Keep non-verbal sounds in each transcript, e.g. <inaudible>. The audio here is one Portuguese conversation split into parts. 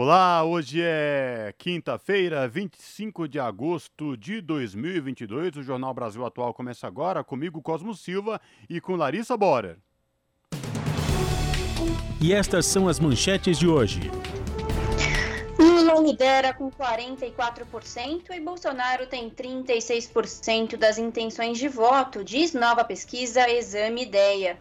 Olá, hoje é quinta-feira, 25 de agosto de 2022. O Jornal Brasil Atual começa agora comigo, Cosmo Silva, e com Larissa Borer. E estas são as manchetes de hoje. Lula lidera com 44% e Bolsonaro tem 36% das intenções de voto, diz nova pesquisa Exame Ideia.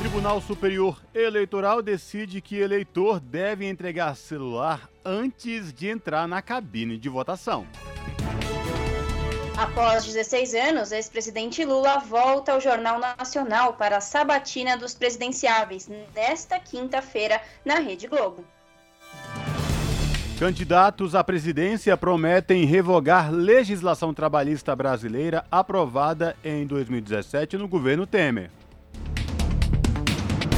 Tribunal Superior Eleitoral decide que eleitor deve entregar celular antes de entrar na cabine de votação. Após 16 anos, ex-presidente Lula volta ao Jornal Nacional para a sabatina dos presidenciáveis, nesta quinta-feira, na Rede Globo. Candidatos à presidência prometem revogar legislação trabalhista brasileira aprovada em 2017 no governo Temer.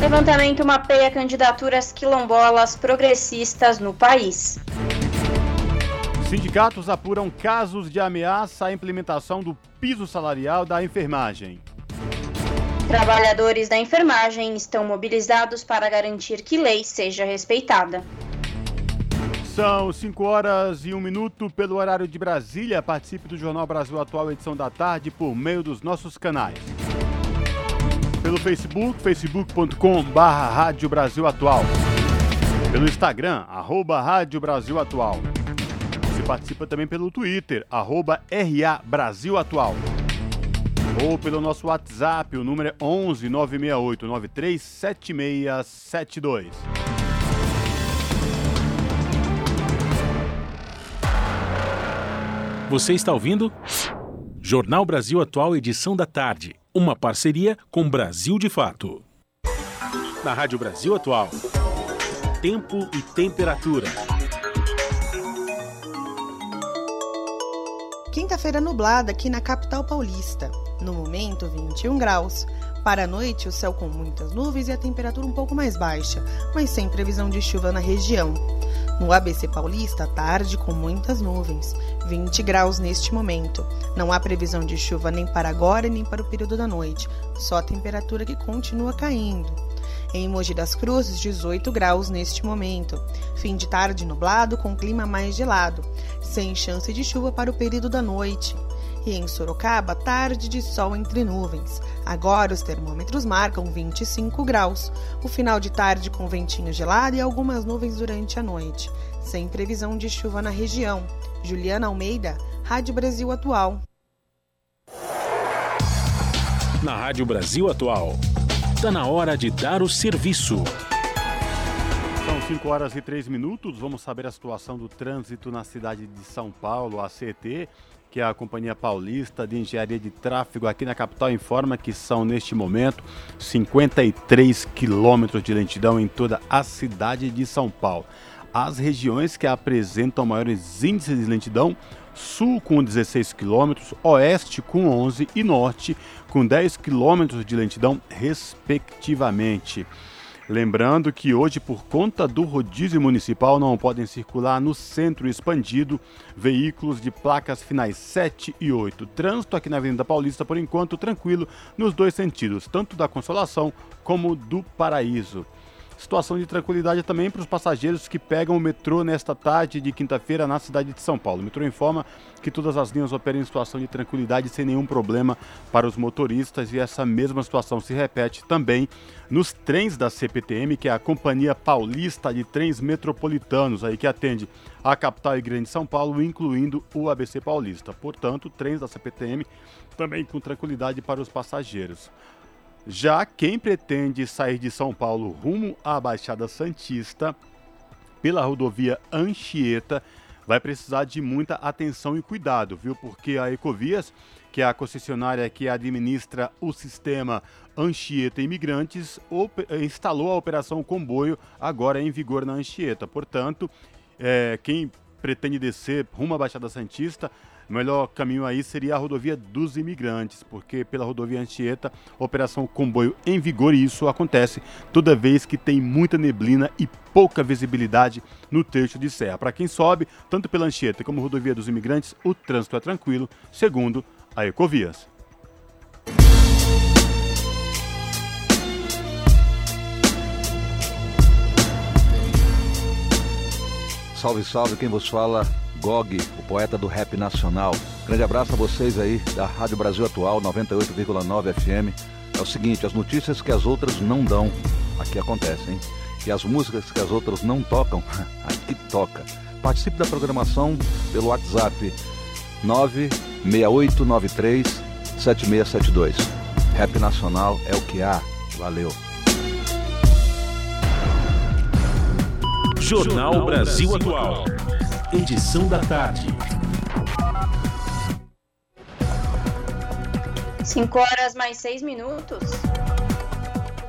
Levantamento mapeia candidaturas quilombolas progressistas no país. Sindicatos apuram casos de ameaça à implementação do piso salarial da enfermagem. Trabalhadores da enfermagem estão mobilizados para garantir que lei seja respeitada. São 5 horas e 1 minuto pelo horário de Brasília. Participe do Jornal Brasil Atual, edição da tarde, por meio dos nossos canais pelo Facebook, facebook.com barra Rádio Brasil Atual. Pelo Instagram, arroba Rádio Brasil Atual. Você participa também pelo Twitter, arroba RA Brasil Atual. Ou pelo nosso WhatsApp, o número é 11 968 93 7672. Você está ouvindo? Jornal Brasil Atual, edição da tarde uma parceria com Brasil de Fato. Na Rádio Brasil Atual, tempo e temperatura. Quinta-feira nublada aqui na capital paulista. No momento, 21 graus. Para a noite, o céu com muitas nuvens e a temperatura um pouco mais baixa, mas sem previsão de chuva na região. No ABC Paulista, tarde com muitas nuvens, 20 graus neste momento. Não há previsão de chuva nem para agora nem para o período da noite, só a temperatura que continua caindo. Em Mogi das Cruzes, 18 graus neste momento. Fim de tarde nublado com clima mais gelado, sem chance de chuva para o período da noite. E em Sorocaba, tarde de sol entre nuvens. Agora os termômetros marcam 25 graus. O final de tarde com ventinho gelado e algumas nuvens durante a noite. Sem previsão de chuva na região. Juliana Almeida, Rádio Brasil Atual. Na Rádio Brasil Atual, está na hora de dar o serviço. São 5 horas e 3 minutos. Vamos saber a situação do trânsito na cidade de São Paulo, a CT que é a Companhia Paulista de Engenharia de Tráfego aqui na capital informa que são neste momento 53 quilômetros de lentidão em toda a cidade de São Paulo. As regiões que apresentam maiores índices de lentidão, sul com 16 quilômetros, oeste com 11 e norte com 10 quilômetros de lentidão, respectivamente. Lembrando que hoje, por conta do rodízio municipal, não podem circular no centro expandido veículos de placas finais 7 e 8. Trânsito aqui na Avenida Paulista, por enquanto, tranquilo nos dois sentidos, tanto da Consolação como do Paraíso. Situação de tranquilidade também para os passageiros que pegam o metrô nesta tarde de quinta-feira na cidade de São Paulo. O metrô informa que todas as linhas operam em situação de tranquilidade sem nenhum problema para os motoristas e essa mesma situação se repete também nos trens da CPTM, que é a Companhia Paulista de Trens Metropolitanos, aí que atende a capital e grande São Paulo, incluindo o ABC Paulista. Portanto, trens da CPTM também com tranquilidade para os passageiros. Já quem pretende sair de São Paulo rumo à Baixada Santista pela rodovia Anchieta vai precisar de muita atenção e cuidado, viu? Porque a Ecovias, que é a concessionária que administra o sistema Anchieta Imigrantes, instalou a operação comboio agora em vigor na Anchieta. Portanto, é, quem pretende descer rumo à Baixada Santista, o melhor caminho aí seria a rodovia dos imigrantes, porque pela rodovia Anchieta, operação comboio em vigor e isso acontece toda vez que tem muita neblina e pouca visibilidade no trecho de serra. Para quem sobe, tanto pela Anchieta como rodovia dos imigrantes, o trânsito é tranquilo, segundo a Ecovias. Salve, salve, quem vos fala, Gog, o poeta do rap nacional. Grande abraço a vocês aí da Rádio Brasil Atual 98,9 FM. É o seguinte, as notícias que as outras não dão, aqui acontecem. E as músicas que as outras não tocam, <laughs> aqui toca. Participe da programação pelo WhatsApp 96893 7672. Rap Nacional é o que há. Valeu. Jornal Brasil Atual. Edição da tarde. 5 horas mais 6 minutos.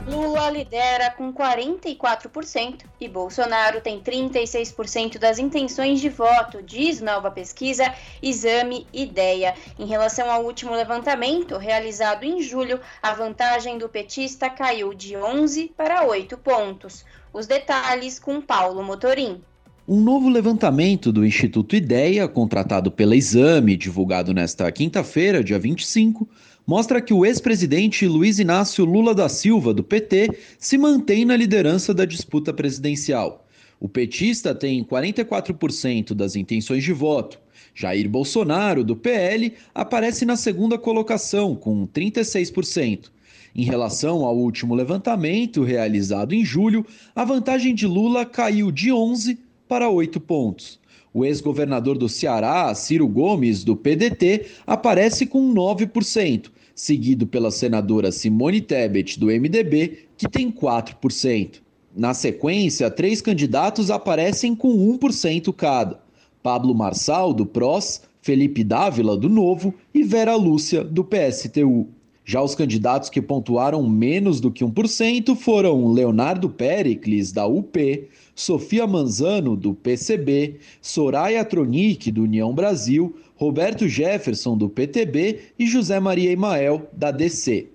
Lula lidera com 44% e Bolsonaro tem 36% das intenções de voto, diz nova pesquisa Exame Ideia. Em relação ao último levantamento, realizado em julho, a vantagem do petista caiu de 11 para 8 pontos. Os detalhes com Paulo Motorim. Um novo levantamento do Instituto Ideia, contratado pela Exame, divulgado nesta quinta-feira, dia 25, mostra que o ex-presidente Luiz Inácio Lula da Silva, do PT, se mantém na liderança da disputa presidencial. O petista tem 44% das intenções de voto. Jair Bolsonaro, do PL, aparece na segunda colocação, com 36%. Em relação ao último levantamento, realizado em julho, a vantagem de Lula caiu de 11 para 8 pontos. O ex-governador do Ceará, Ciro Gomes, do PDT, aparece com 9%, seguido pela senadora Simone Tebet, do MDB, que tem 4%. Na sequência, três candidatos aparecem com 1% cada: Pablo Marçal, do PROS, Felipe Dávila, do Novo e Vera Lúcia, do PSTU. Já os candidatos que pontuaram menos do que 1% foram Leonardo Pericles, da UP, Sofia Manzano, do PCB, Soraya Tronic, do União Brasil, Roberto Jefferson, do PTB e José Maria Emael, da DC.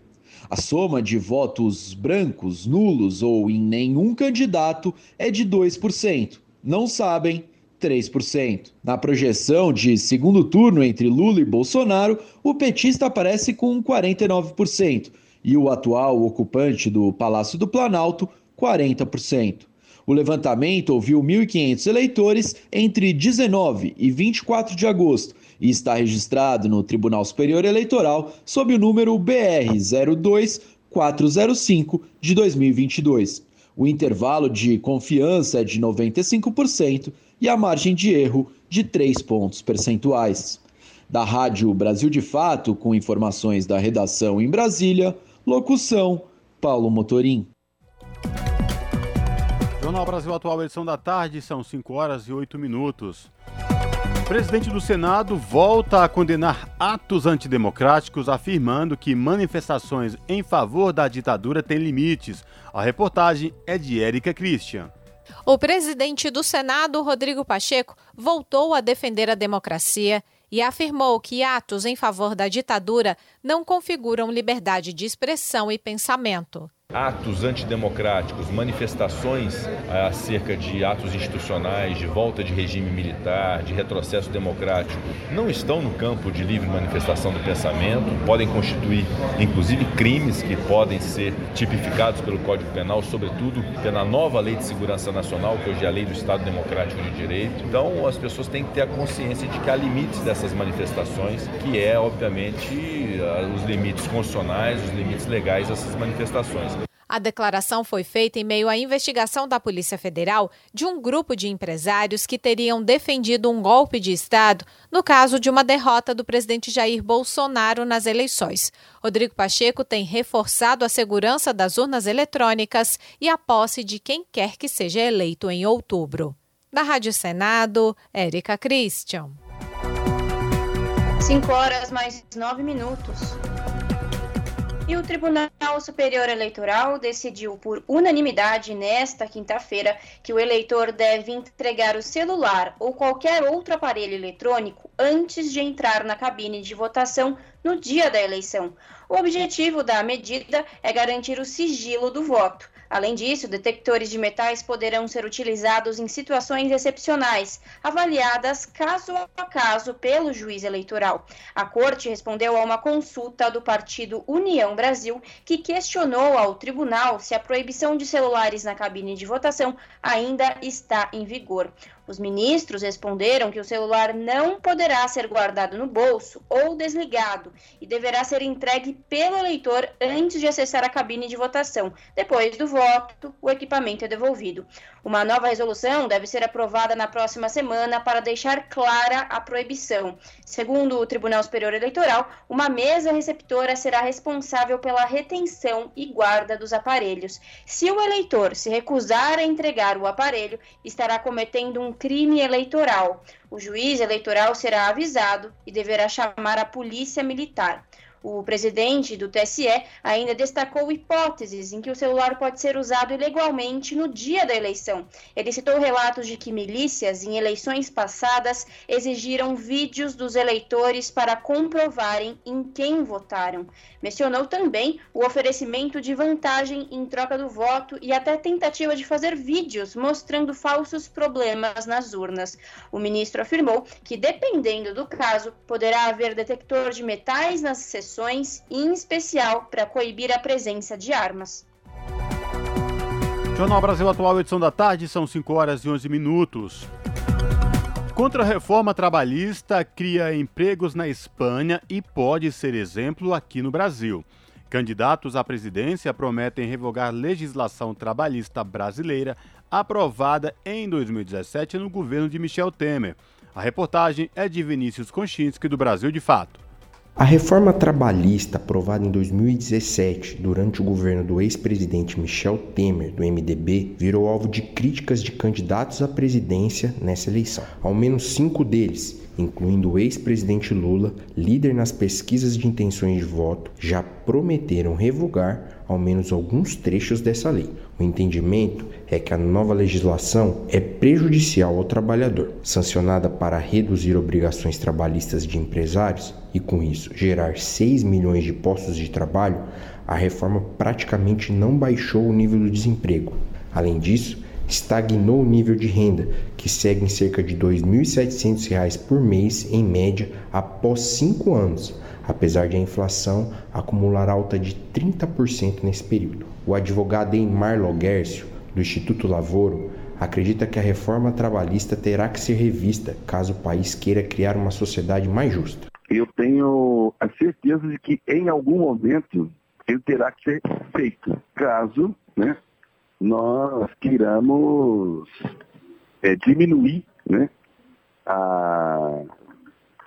A soma de votos brancos, nulos ou em nenhum candidato é de 2%. Não sabem 3%. Na projeção de segundo turno entre Lula e Bolsonaro, o petista aparece com 49% e o atual ocupante do Palácio do Planalto, 40%. O levantamento ouviu 1.500 eleitores entre 19 e 24 de agosto e está registrado no Tribunal Superior Eleitoral sob o número BR 02405 de 2022. O intervalo de confiança é de 95% e a margem de erro de 3 pontos percentuais. Da Rádio Brasil de Fato, com informações da redação em Brasília, locução Paulo Motorim. Jornal Brasil Atual, edição da tarde, são 5 horas e 8 minutos. O presidente do Senado volta a condenar atos antidemocráticos, afirmando que manifestações em favor da ditadura têm limites. A reportagem é de Érica Christian. O presidente do Senado, Rodrigo Pacheco, voltou a defender a democracia e afirmou que atos em favor da ditadura não configuram liberdade de expressão e pensamento atos antidemocráticos, manifestações acerca de atos institucionais, de volta de regime militar, de retrocesso democrático, não estão no campo de livre manifestação do pensamento, podem constituir inclusive crimes que podem ser tipificados pelo Código Penal, sobretudo pela nova Lei de Segurança Nacional, que hoje é a Lei do Estado Democrático de Direito. Então, as pessoas têm que ter a consciência de que há limites dessas manifestações, que é, obviamente, os limites constitucionais, os limites legais dessas manifestações. A declaração foi feita em meio à investigação da Polícia Federal de um grupo de empresários que teriam defendido um golpe de Estado no caso de uma derrota do presidente Jair Bolsonaro nas eleições. Rodrigo Pacheco tem reforçado a segurança das urnas eletrônicas e a posse de quem quer que seja eleito em outubro. Da Rádio Senado, Érica Christian. 5 horas mais 9 minutos. E o Tribunal Superior Eleitoral decidiu por unanimidade nesta quinta-feira que o eleitor deve entregar o celular ou qualquer outro aparelho eletrônico antes de entrar na cabine de votação no dia da eleição. O objetivo da medida é garantir o sigilo do voto. Além disso, detectores de metais poderão ser utilizados em situações excepcionais, avaliadas caso a caso pelo juiz eleitoral. A Corte respondeu a uma consulta do partido União Brasil, que questionou ao tribunal se a proibição de celulares na cabine de votação ainda está em vigor. Os ministros responderam que o celular não poderá ser guardado no bolso ou desligado e deverá ser entregue pelo eleitor antes de acessar a cabine de votação. Depois do voto, o equipamento é devolvido. Uma nova resolução deve ser aprovada na próxima semana para deixar clara a proibição. Segundo o Tribunal Superior Eleitoral, uma mesa receptora será responsável pela retenção e guarda dos aparelhos. Se o eleitor se recusar a entregar o aparelho, estará cometendo um crime eleitoral. O juiz eleitoral será avisado e deverá chamar a polícia militar. O presidente do TSE ainda destacou hipóteses em que o celular pode ser usado ilegalmente no dia da eleição. Ele citou relatos de que milícias, em eleições passadas, exigiram vídeos dos eleitores para comprovarem em quem votaram. Mencionou também o oferecimento de vantagem em troca do voto e até tentativa de fazer vídeos mostrando falsos problemas nas urnas. O ministro afirmou que, dependendo do caso, poderá haver detector de metais nas sessões ações, em especial para coibir a presença de armas. Jornal Brasil Atual, edição da tarde, são 5 horas e 11 minutos. Contra a reforma trabalhista cria empregos na Espanha e pode ser exemplo aqui no Brasil. Candidatos à presidência prometem revogar legislação trabalhista brasileira aprovada em 2017 no governo de Michel Temer. A reportagem é de Vinícius Konchinski, do Brasil de Fato. A reforma trabalhista aprovada em 2017 durante o governo do ex-presidente Michel Temer, do MDB, virou alvo de críticas de candidatos à presidência nessa eleição. Ao menos cinco deles, incluindo o ex-presidente Lula, líder nas pesquisas de intenções de voto, já prometeram revogar ao menos alguns trechos dessa lei. O entendimento é que a nova legislação é prejudicial ao trabalhador, sancionada para reduzir obrigações trabalhistas de empresários e, com isso, gerar 6 milhões de postos de trabalho. A reforma praticamente não baixou o nível do desemprego. Além disso, estagnou o nível de renda, que segue em cerca de R$ 2.700 por mês em média após cinco anos, apesar de a inflação acumular alta de 30% nesse período. O advogado Eimar Loguércio, do Instituto Lavoro, acredita que a reforma trabalhista terá que ser revista caso o país queira criar uma sociedade mais justa. Eu tenho a certeza de que em algum momento ele terá que ser feito, caso né, nós queiramos é, diminuir né, a,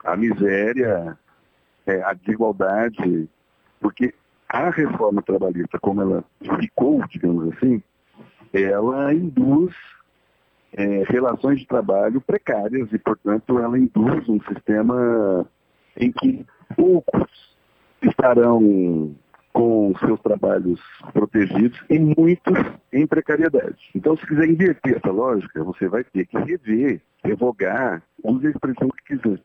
a miséria, é, a desigualdade, porque a reforma trabalhista, como ela ficou, digamos assim, ela induz é, relações de trabalho precárias e, portanto, ela induz um sistema em que poucos estarão com seus trabalhos protegidos e muitos em precariedade. Então, se quiser inverter essa lógica, você vai ter que rever, revogar, use a expressão que quiser,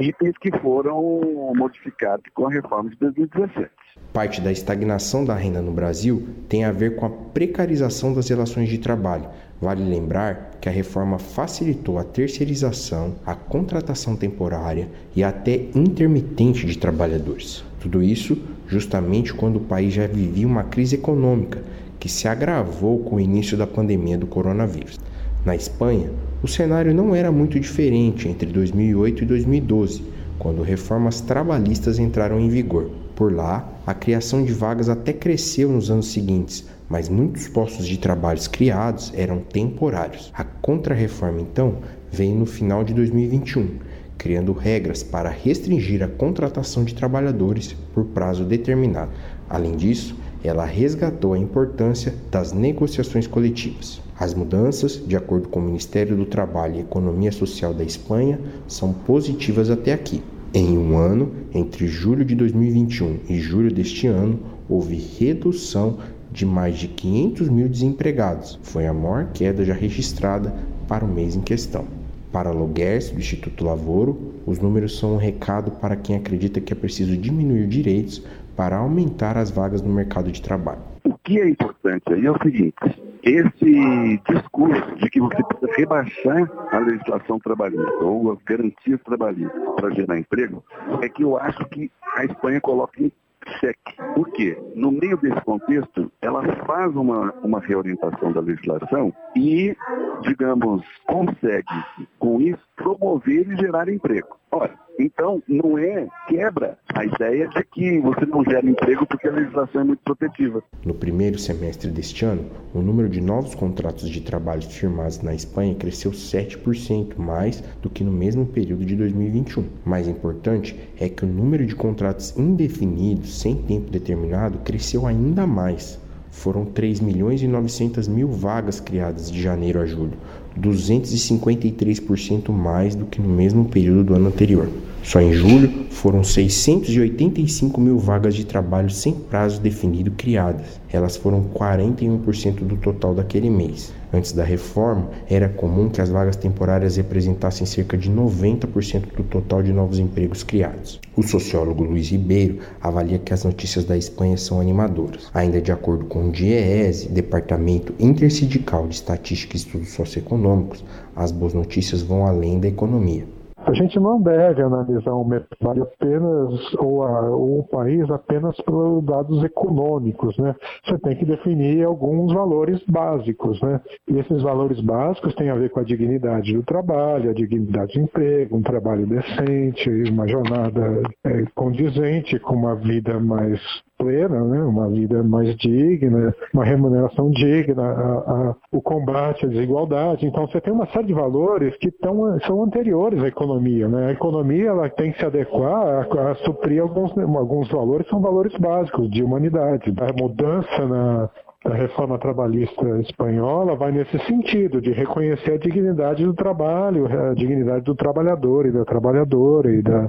itens que foram modificados com a reforma de 2017. Parte da estagnação da renda no Brasil tem a ver com a precarização das relações de trabalho. Vale lembrar que a reforma facilitou a terceirização, a contratação temporária e até intermitente de trabalhadores. Tudo isso justamente quando o país já vivia uma crise econômica que se agravou com o início da pandemia do coronavírus. Na Espanha, o cenário não era muito diferente entre 2008 e 2012, quando reformas trabalhistas entraram em vigor. Por lá, a criação de vagas até cresceu nos anos seguintes, mas muitos postos de trabalho criados eram temporários. A contra-reforma, então, veio no final de 2021, criando regras para restringir a contratação de trabalhadores por prazo determinado. Além disso, ela resgatou a importância das negociações coletivas. As mudanças, de acordo com o Ministério do Trabalho e Economia Social da Espanha, são positivas até aqui. Em um ano, entre julho de 2021 e julho deste ano, houve redução de mais de 500 mil desempregados. Foi a maior queda já registrada para o mês em questão. Para Loguers, do Instituto Lavoro, os números são um recado para quem acredita que é preciso diminuir direitos para aumentar as vagas no mercado de trabalho. O que é importante aí é o seguinte: esse discurso de que você precisa rebaixar a legislação trabalhista ou as garantias trabalhistas para gerar emprego, é que eu acho que a Espanha coloca em xeque. Por quê? No meio desse contexto, ela faz uma, uma reorientação da legislação e, digamos, consegue, com isso, promover e gerar emprego. Ora, então não é quebra a ideia de que você não gera emprego porque a legislação é muito protetiva. No primeiro semestre deste ano, o número de novos contratos de trabalho firmados na Espanha cresceu 7% mais do que no mesmo período de 2021. Mais importante é que o número de contratos indefinidos sem tempo determinado cresceu ainda mais. Foram 3 milhões e 900 mil vagas criadas de janeiro a julho, 253% mais do que no mesmo período do ano anterior. Só em julho foram 685 mil vagas de trabalho sem prazo definido criadas. Elas foram 41% do total daquele mês. Antes da reforma, era comum que as vagas temporárias representassem cerca de 90% do total de novos empregos criados. O sociólogo Luiz Ribeiro avalia que as notícias da Espanha são animadoras. Ainda de acordo com o DIEESE, Departamento Intersindical de Estatística e Estudos Socioeconômicos, as boas notícias vão além da economia. A gente não deve analisar o mercado apenas ou, a, ou o país apenas pelos dados econômicos, né? Você tem que definir alguns valores básicos, né? E esses valores básicos têm a ver com a dignidade do trabalho, a dignidade do emprego, um trabalho decente, uma jornada é, condizente com uma vida mais plena, né? uma vida mais digna, uma remuneração digna, a, a, o combate à desigualdade. Então você tem uma série de valores que tão, são anteriores à economia. Né? A economia ela tem que se adequar a, a suprir alguns, alguns valores, são valores básicos de humanidade. A mudança na, reforma trabalhista espanhola vai nesse sentido, de reconhecer a dignidade do trabalho, a dignidade do trabalhador e da trabalhadora e da,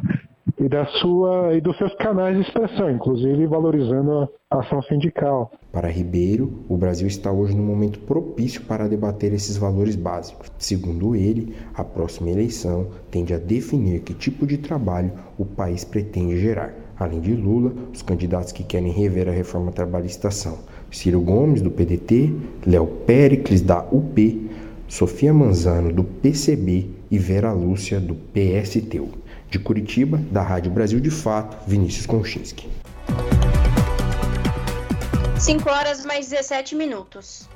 e da sua e dos seus canais de expressão, inclusive valorizando a ação sindical. Para Ribeiro, o Brasil está hoje num momento propício para debater esses valores básicos. Segundo ele, a próxima eleição tende a definir que tipo de trabalho o país pretende gerar. Além de Lula, os candidatos que querem rever a reforma trabalhista são Ciro Gomes, do PDT, Léo Pericles, da UP, Sofia Manzano, do PCB e Vera Lúcia, do PSTU. De Curitiba, da Rádio Brasil de Fato, Vinícius Konchinski. 5 horas mais 17 minutos.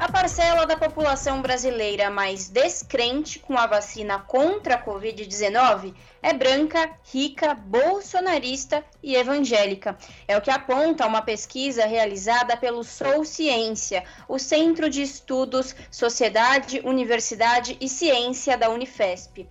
A parcela da população brasileira mais descrente com a vacina contra a Covid-19 é branca, rica, bolsonarista e evangélica. É o que aponta uma pesquisa realizada pelo Sou Ciência, o Centro de Estudos Sociedade, Universidade e Ciência da Unifesp.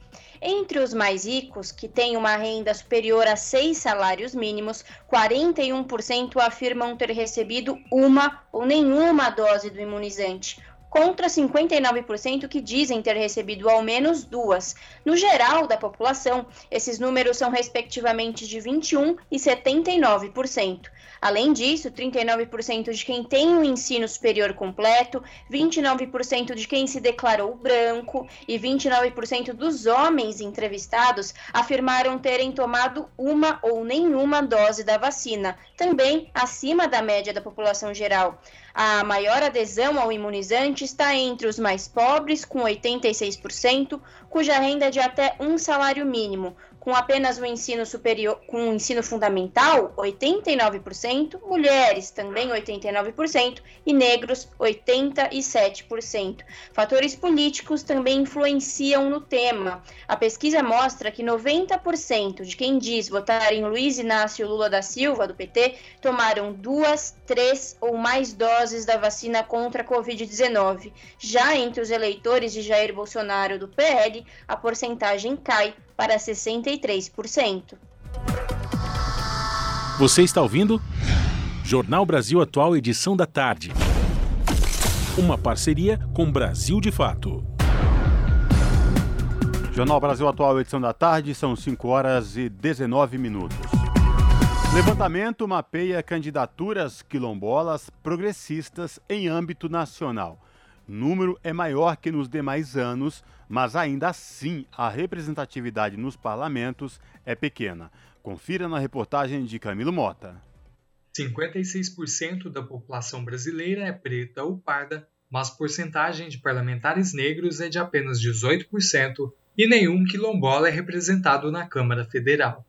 Entre os mais ricos, que têm uma renda superior a seis salários mínimos, 41% afirmam ter recebido uma ou nenhuma dose do imunizante, contra 59% que dizem ter recebido ao menos duas. No geral da população, esses números são respectivamente de 21% e 79%. Além disso, 39% de quem tem o um ensino superior completo, 29% de quem se declarou branco e 29% dos homens entrevistados afirmaram terem tomado uma ou nenhuma dose da vacina, também acima da média da população geral. A maior adesão ao imunizante está entre os mais pobres, com 86%, cuja renda é de até um salário mínimo, com apenas o ensino superior, com o ensino fundamental, 89%, mulheres também 89% e negros 87%. Fatores políticos também influenciam no tema. A pesquisa mostra que 90% de quem diz votar em Luiz Inácio Lula da Silva do PT tomaram duas, três ou mais doses da vacina contra a COVID-19. Já entre os eleitores de Jair Bolsonaro do PL, a porcentagem cai para 63%. Você está ouvindo? Jornal Brasil Atual, edição da tarde. Uma parceria com Brasil de Fato. Jornal Brasil Atual, edição da tarde, são 5 horas e 19 minutos. Levantamento mapeia candidaturas quilombolas progressistas em âmbito nacional. Número é maior que nos demais anos, mas ainda assim a representatividade nos parlamentos é pequena. Confira na reportagem de Camilo Mota. 56% da população brasileira é preta ou parda, mas porcentagem de parlamentares negros é de apenas 18% e nenhum quilombola é representado na Câmara Federal.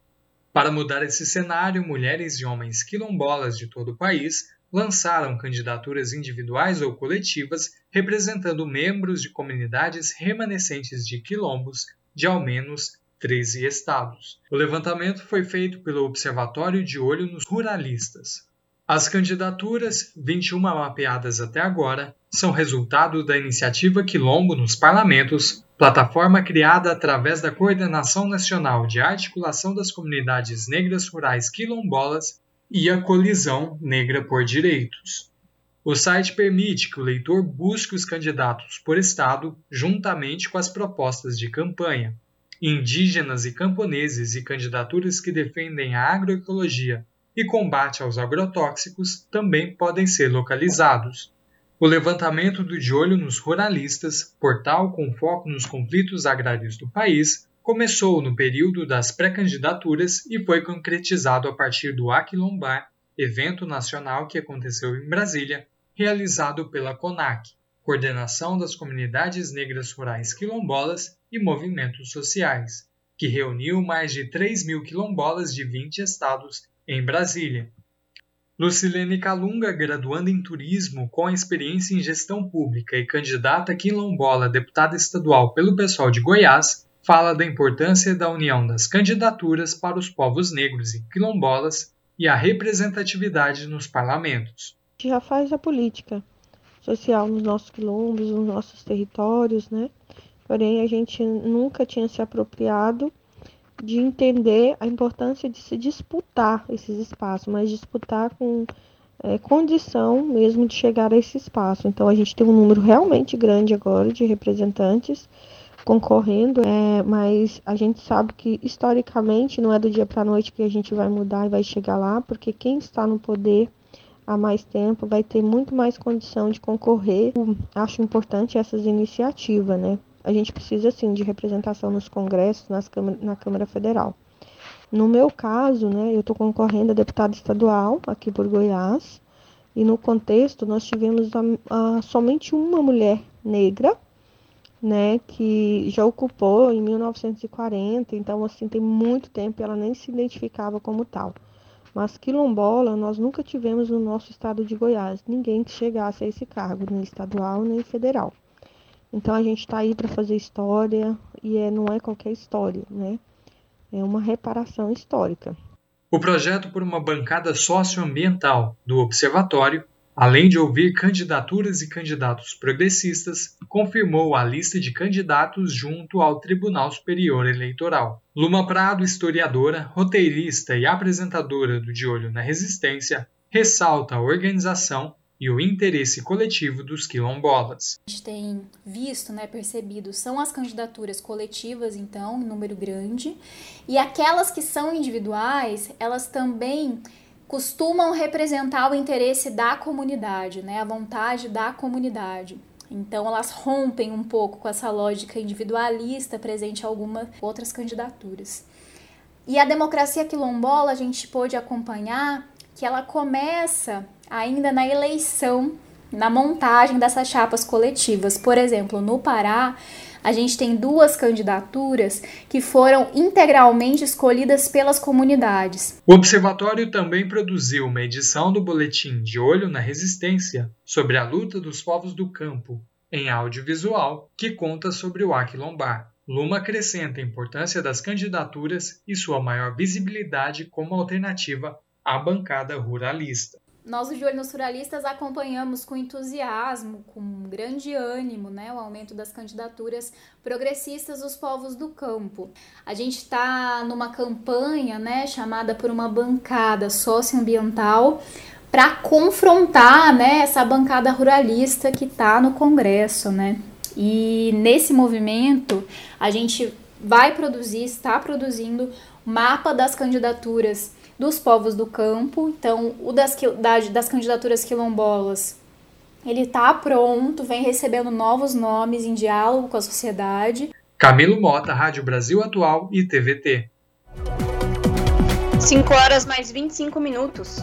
Para mudar esse cenário, mulheres e homens quilombolas de todo o país lançaram candidaturas individuais ou coletivas representando membros de comunidades remanescentes de quilombos de ao menos 13 estados. O levantamento foi feito pelo Observatório de Olho nos Ruralistas. As candidaturas, 21 mapeadas até agora, são resultado da iniciativa Quilombo nos Parlamentos, plataforma criada através da Coordenação Nacional de Articulação das Comunidades Negras Rurais Quilombolas e a Colisão Negra por Direitos. O site permite que o leitor busque os candidatos por estado juntamente com as propostas de campanha. Indígenas e camponeses e candidaturas que defendem a agroecologia e combate aos agrotóxicos também podem ser localizados. O levantamento do De Olho nos Ruralistas, portal com foco nos conflitos agrários do país, começou no período das pré-candidaturas e foi concretizado a partir do Aquilombar, evento nacional que aconteceu em Brasília, realizado pela CONAC, Coordenação das Comunidades Negras Rurais Quilombolas e Movimentos Sociais, que reuniu mais de 3 mil quilombolas de 20 estados em Brasília. Lucilene Calunga, graduanda em turismo com experiência em gestão pública e candidata quilombola a deputada estadual pelo pessoal de Goiás, fala da importância da união das candidaturas para os povos negros e quilombolas e a representatividade nos parlamentos. Já faz a política social nos nossos quilombos, nos nossos territórios, né? Porém, a gente nunca tinha se apropriado de entender a importância de se disputar esses espaços, mas disputar com é, condição mesmo de chegar a esse espaço. Então a gente tem um número realmente grande agora de representantes concorrendo, é, mas a gente sabe que historicamente não é do dia para a noite que a gente vai mudar e vai chegar lá, porque quem está no poder há mais tempo vai ter muito mais condição de concorrer. Acho importante essas iniciativas, né? a gente precisa sim de representação nos congressos, nas câmara, na Câmara Federal. No meu caso, né, eu estou concorrendo a deputada estadual aqui por Goiás, e no contexto nós tivemos a, a, somente uma mulher negra, né, que já ocupou em 1940, então assim tem muito tempo ela nem se identificava como tal. Mas quilombola nós nunca tivemos no nosso estado de Goiás, ninguém que chegasse a esse cargo, nem estadual nem federal. Então a gente está aí para fazer história e é, não é qualquer história, né? É uma reparação histórica. O projeto por uma bancada socioambiental do Observatório, além de ouvir candidaturas e candidatos progressistas, confirmou a lista de candidatos junto ao Tribunal Superior Eleitoral. Luma Prado, historiadora, roteirista e apresentadora do De Olho na Resistência, ressalta a organização e o interesse coletivo dos quilombolas. A gente tem visto, né, percebido, são as candidaturas coletivas, então, em número grande, e aquelas que são individuais, elas também costumam representar o interesse da comunidade, né, a vontade da comunidade. Então, elas rompem um pouco com essa lógica individualista presente em algumas outras candidaturas. E a democracia quilombola, a gente pôde acompanhar que ela começa ainda na eleição, na montagem dessas chapas coletivas. Por exemplo, no Pará, a gente tem duas candidaturas que foram integralmente escolhidas pelas comunidades. O Observatório também produziu uma edição do boletim De Olho na Resistência sobre a luta dos povos do campo, em audiovisual, que conta sobre o Aquilombar. Luma acrescenta a importância das candidaturas e sua maior visibilidade como alternativa à bancada ruralista. Nós, de Olho nos Ruralistas, acompanhamos com entusiasmo, com grande ânimo, né, o aumento das candidaturas progressistas dos povos do campo. A gente está numa campanha né, chamada por uma bancada socioambiental para confrontar né, essa bancada ruralista que está no Congresso. Né? E nesse movimento, a gente vai produzir, está produzindo mapa das candidaturas dos povos do campo. Então, o das, das candidaturas quilombolas, ele está pronto, vem recebendo novos nomes em diálogo com a sociedade. Camilo Mota, Rádio Brasil Atual e TVT. 5 horas mais 25 minutos.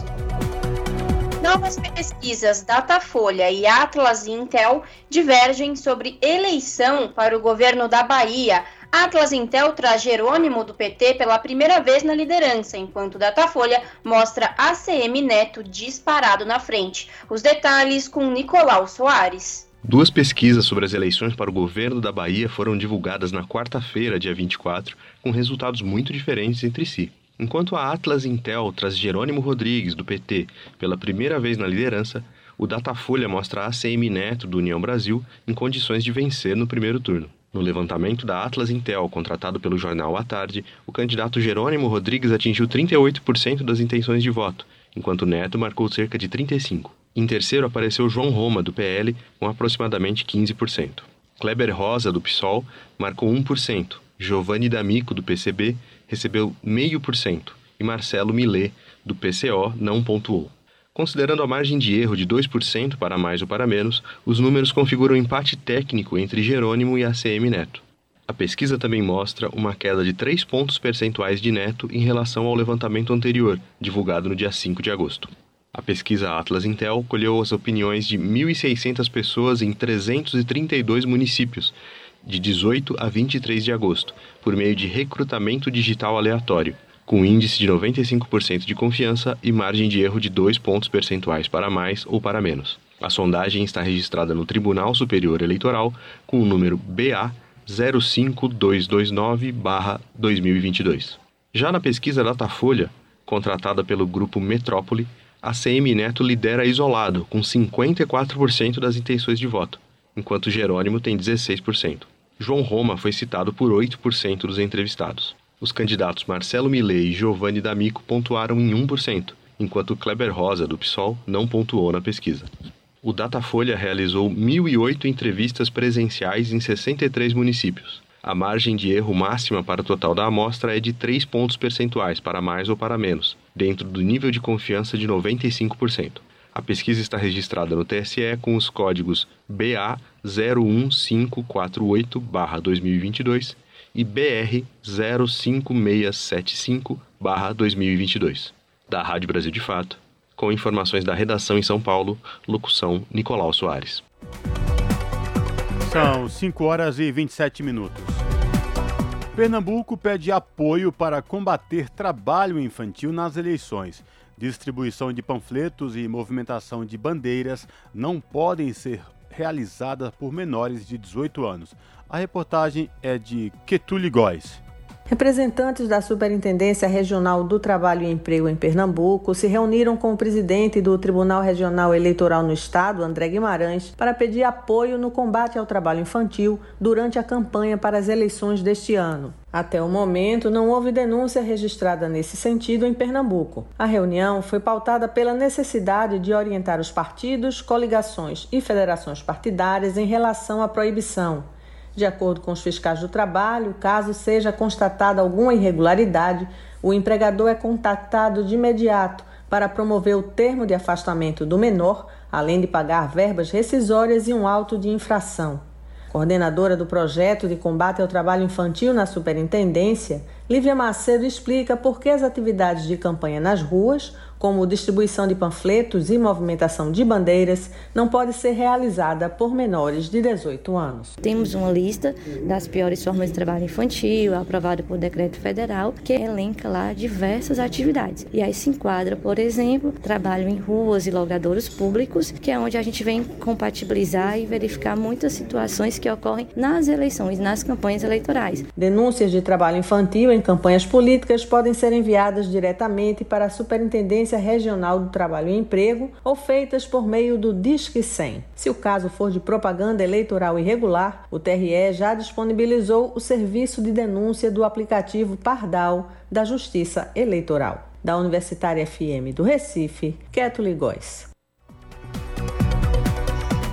Novas pesquisas Datafolha e Atlas Intel divergem sobre eleição para o governo da Bahia. Atlas Intel traz Jerônimo do PT pela primeira vez na liderança, enquanto Datafolha mostra ACM Neto disparado na frente. Os detalhes com Nicolau Soares. Duas pesquisas sobre as eleições para o governo da Bahia foram divulgadas na quarta-feira, dia 24, com resultados muito diferentes entre si. Enquanto a Atlas Intel traz Jerônimo Rodrigues, do PT, pela primeira vez na liderança, o Datafolha mostra a ACM Neto, do União Brasil, em condições de vencer no primeiro turno. No levantamento da Atlas Intel, contratado pelo jornal à tarde, o candidato Jerônimo Rodrigues atingiu 38% das intenções de voto, enquanto Neto marcou cerca de 35%. Em terceiro apareceu João Roma, do PL, com aproximadamente 15%. Kleber Rosa, do PSOL, marcou 1%. Giovanni D'Amico, do PCB, recebeu 0,5% e Marcelo Millet, do PCO, não pontuou. Considerando a margem de erro de 2% para mais ou para menos, os números configuram empate técnico entre Jerônimo e ACM Neto. A pesquisa também mostra uma queda de 3 pontos percentuais de Neto em relação ao levantamento anterior, divulgado no dia 5 de agosto. A pesquisa Atlas Intel colheu as opiniões de 1.600 pessoas em 332 municípios, de 18 a 23 de agosto, por meio de recrutamento digital aleatório, com índice de 95% de confiança e margem de erro de 2 pontos percentuais para mais ou para menos. A sondagem está registrada no Tribunal Superior Eleitoral com o número BA 05229-2022. Já na pesquisa Datafolha, contratada pelo grupo Metrópole, a CM Neto lidera isolado, com 54% das intenções de voto, enquanto Jerônimo tem 16%. João Roma foi citado por 8% dos entrevistados. Os candidatos Marcelo Millet e Giovanni D'Amico pontuaram em 1%, enquanto Kleber Rosa, do PSOL, não pontuou na pesquisa. O Datafolha realizou 1.008 entrevistas presenciais em 63 municípios. A margem de erro máxima para o total da amostra é de 3 pontos percentuais, para mais ou para menos, dentro do nível de confiança de 95%. A pesquisa está registrada no TSE com os códigos BA 01548-2022 e BR 05675-2022. Da Rádio Brasil de Fato, com informações da redação em São Paulo, locução Nicolau Soares. São 5 horas e 27 minutos. Pernambuco pede apoio para combater trabalho infantil nas eleições. Distribuição de panfletos e movimentação de bandeiras não podem ser realizadas por menores de 18 anos. A reportagem é de Ketuli Góes. Representantes da Superintendência Regional do Trabalho e Emprego em Pernambuco se reuniram com o presidente do Tribunal Regional Eleitoral no Estado, André Guimarães, para pedir apoio no combate ao trabalho infantil durante a campanha para as eleições deste ano. Até o momento, não houve denúncia registrada nesse sentido em Pernambuco. A reunião foi pautada pela necessidade de orientar os partidos, coligações e federações partidárias em relação à proibição. De acordo com os fiscais do trabalho, caso seja constatada alguma irregularidade, o empregador é contactado de imediato para promover o termo de afastamento do menor, além de pagar verbas rescisórias e um auto de infração. Coordenadora do projeto de combate ao trabalho infantil na Superintendência, Lívia Macedo explica por que as atividades de campanha nas ruas, como distribuição de panfletos e movimentação de bandeiras, não pode ser realizada por menores de 18 anos. Temos uma lista das piores formas de trabalho infantil, aprovada por decreto federal, que elenca lá diversas atividades. E aí se enquadra, por exemplo, trabalho em ruas e logradouros públicos, que é onde a gente vem compatibilizar e verificar muitas situações que ocorrem nas eleições, nas campanhas eleitorais. Denúncias de trabalho infantil em campanhas políticas podem ser enviadas diretamente para a Superintendência Regional do Trabalho e Emprego ou feitas por meio do Disque 100. Se o caso for de propaganda eleitoral irregular, o TRE já disponibilizou o serviço de denúncia do aplicativo Pardal da Justiça Eleitoral. Da Universitária FM do Recife, Keto Ligóis.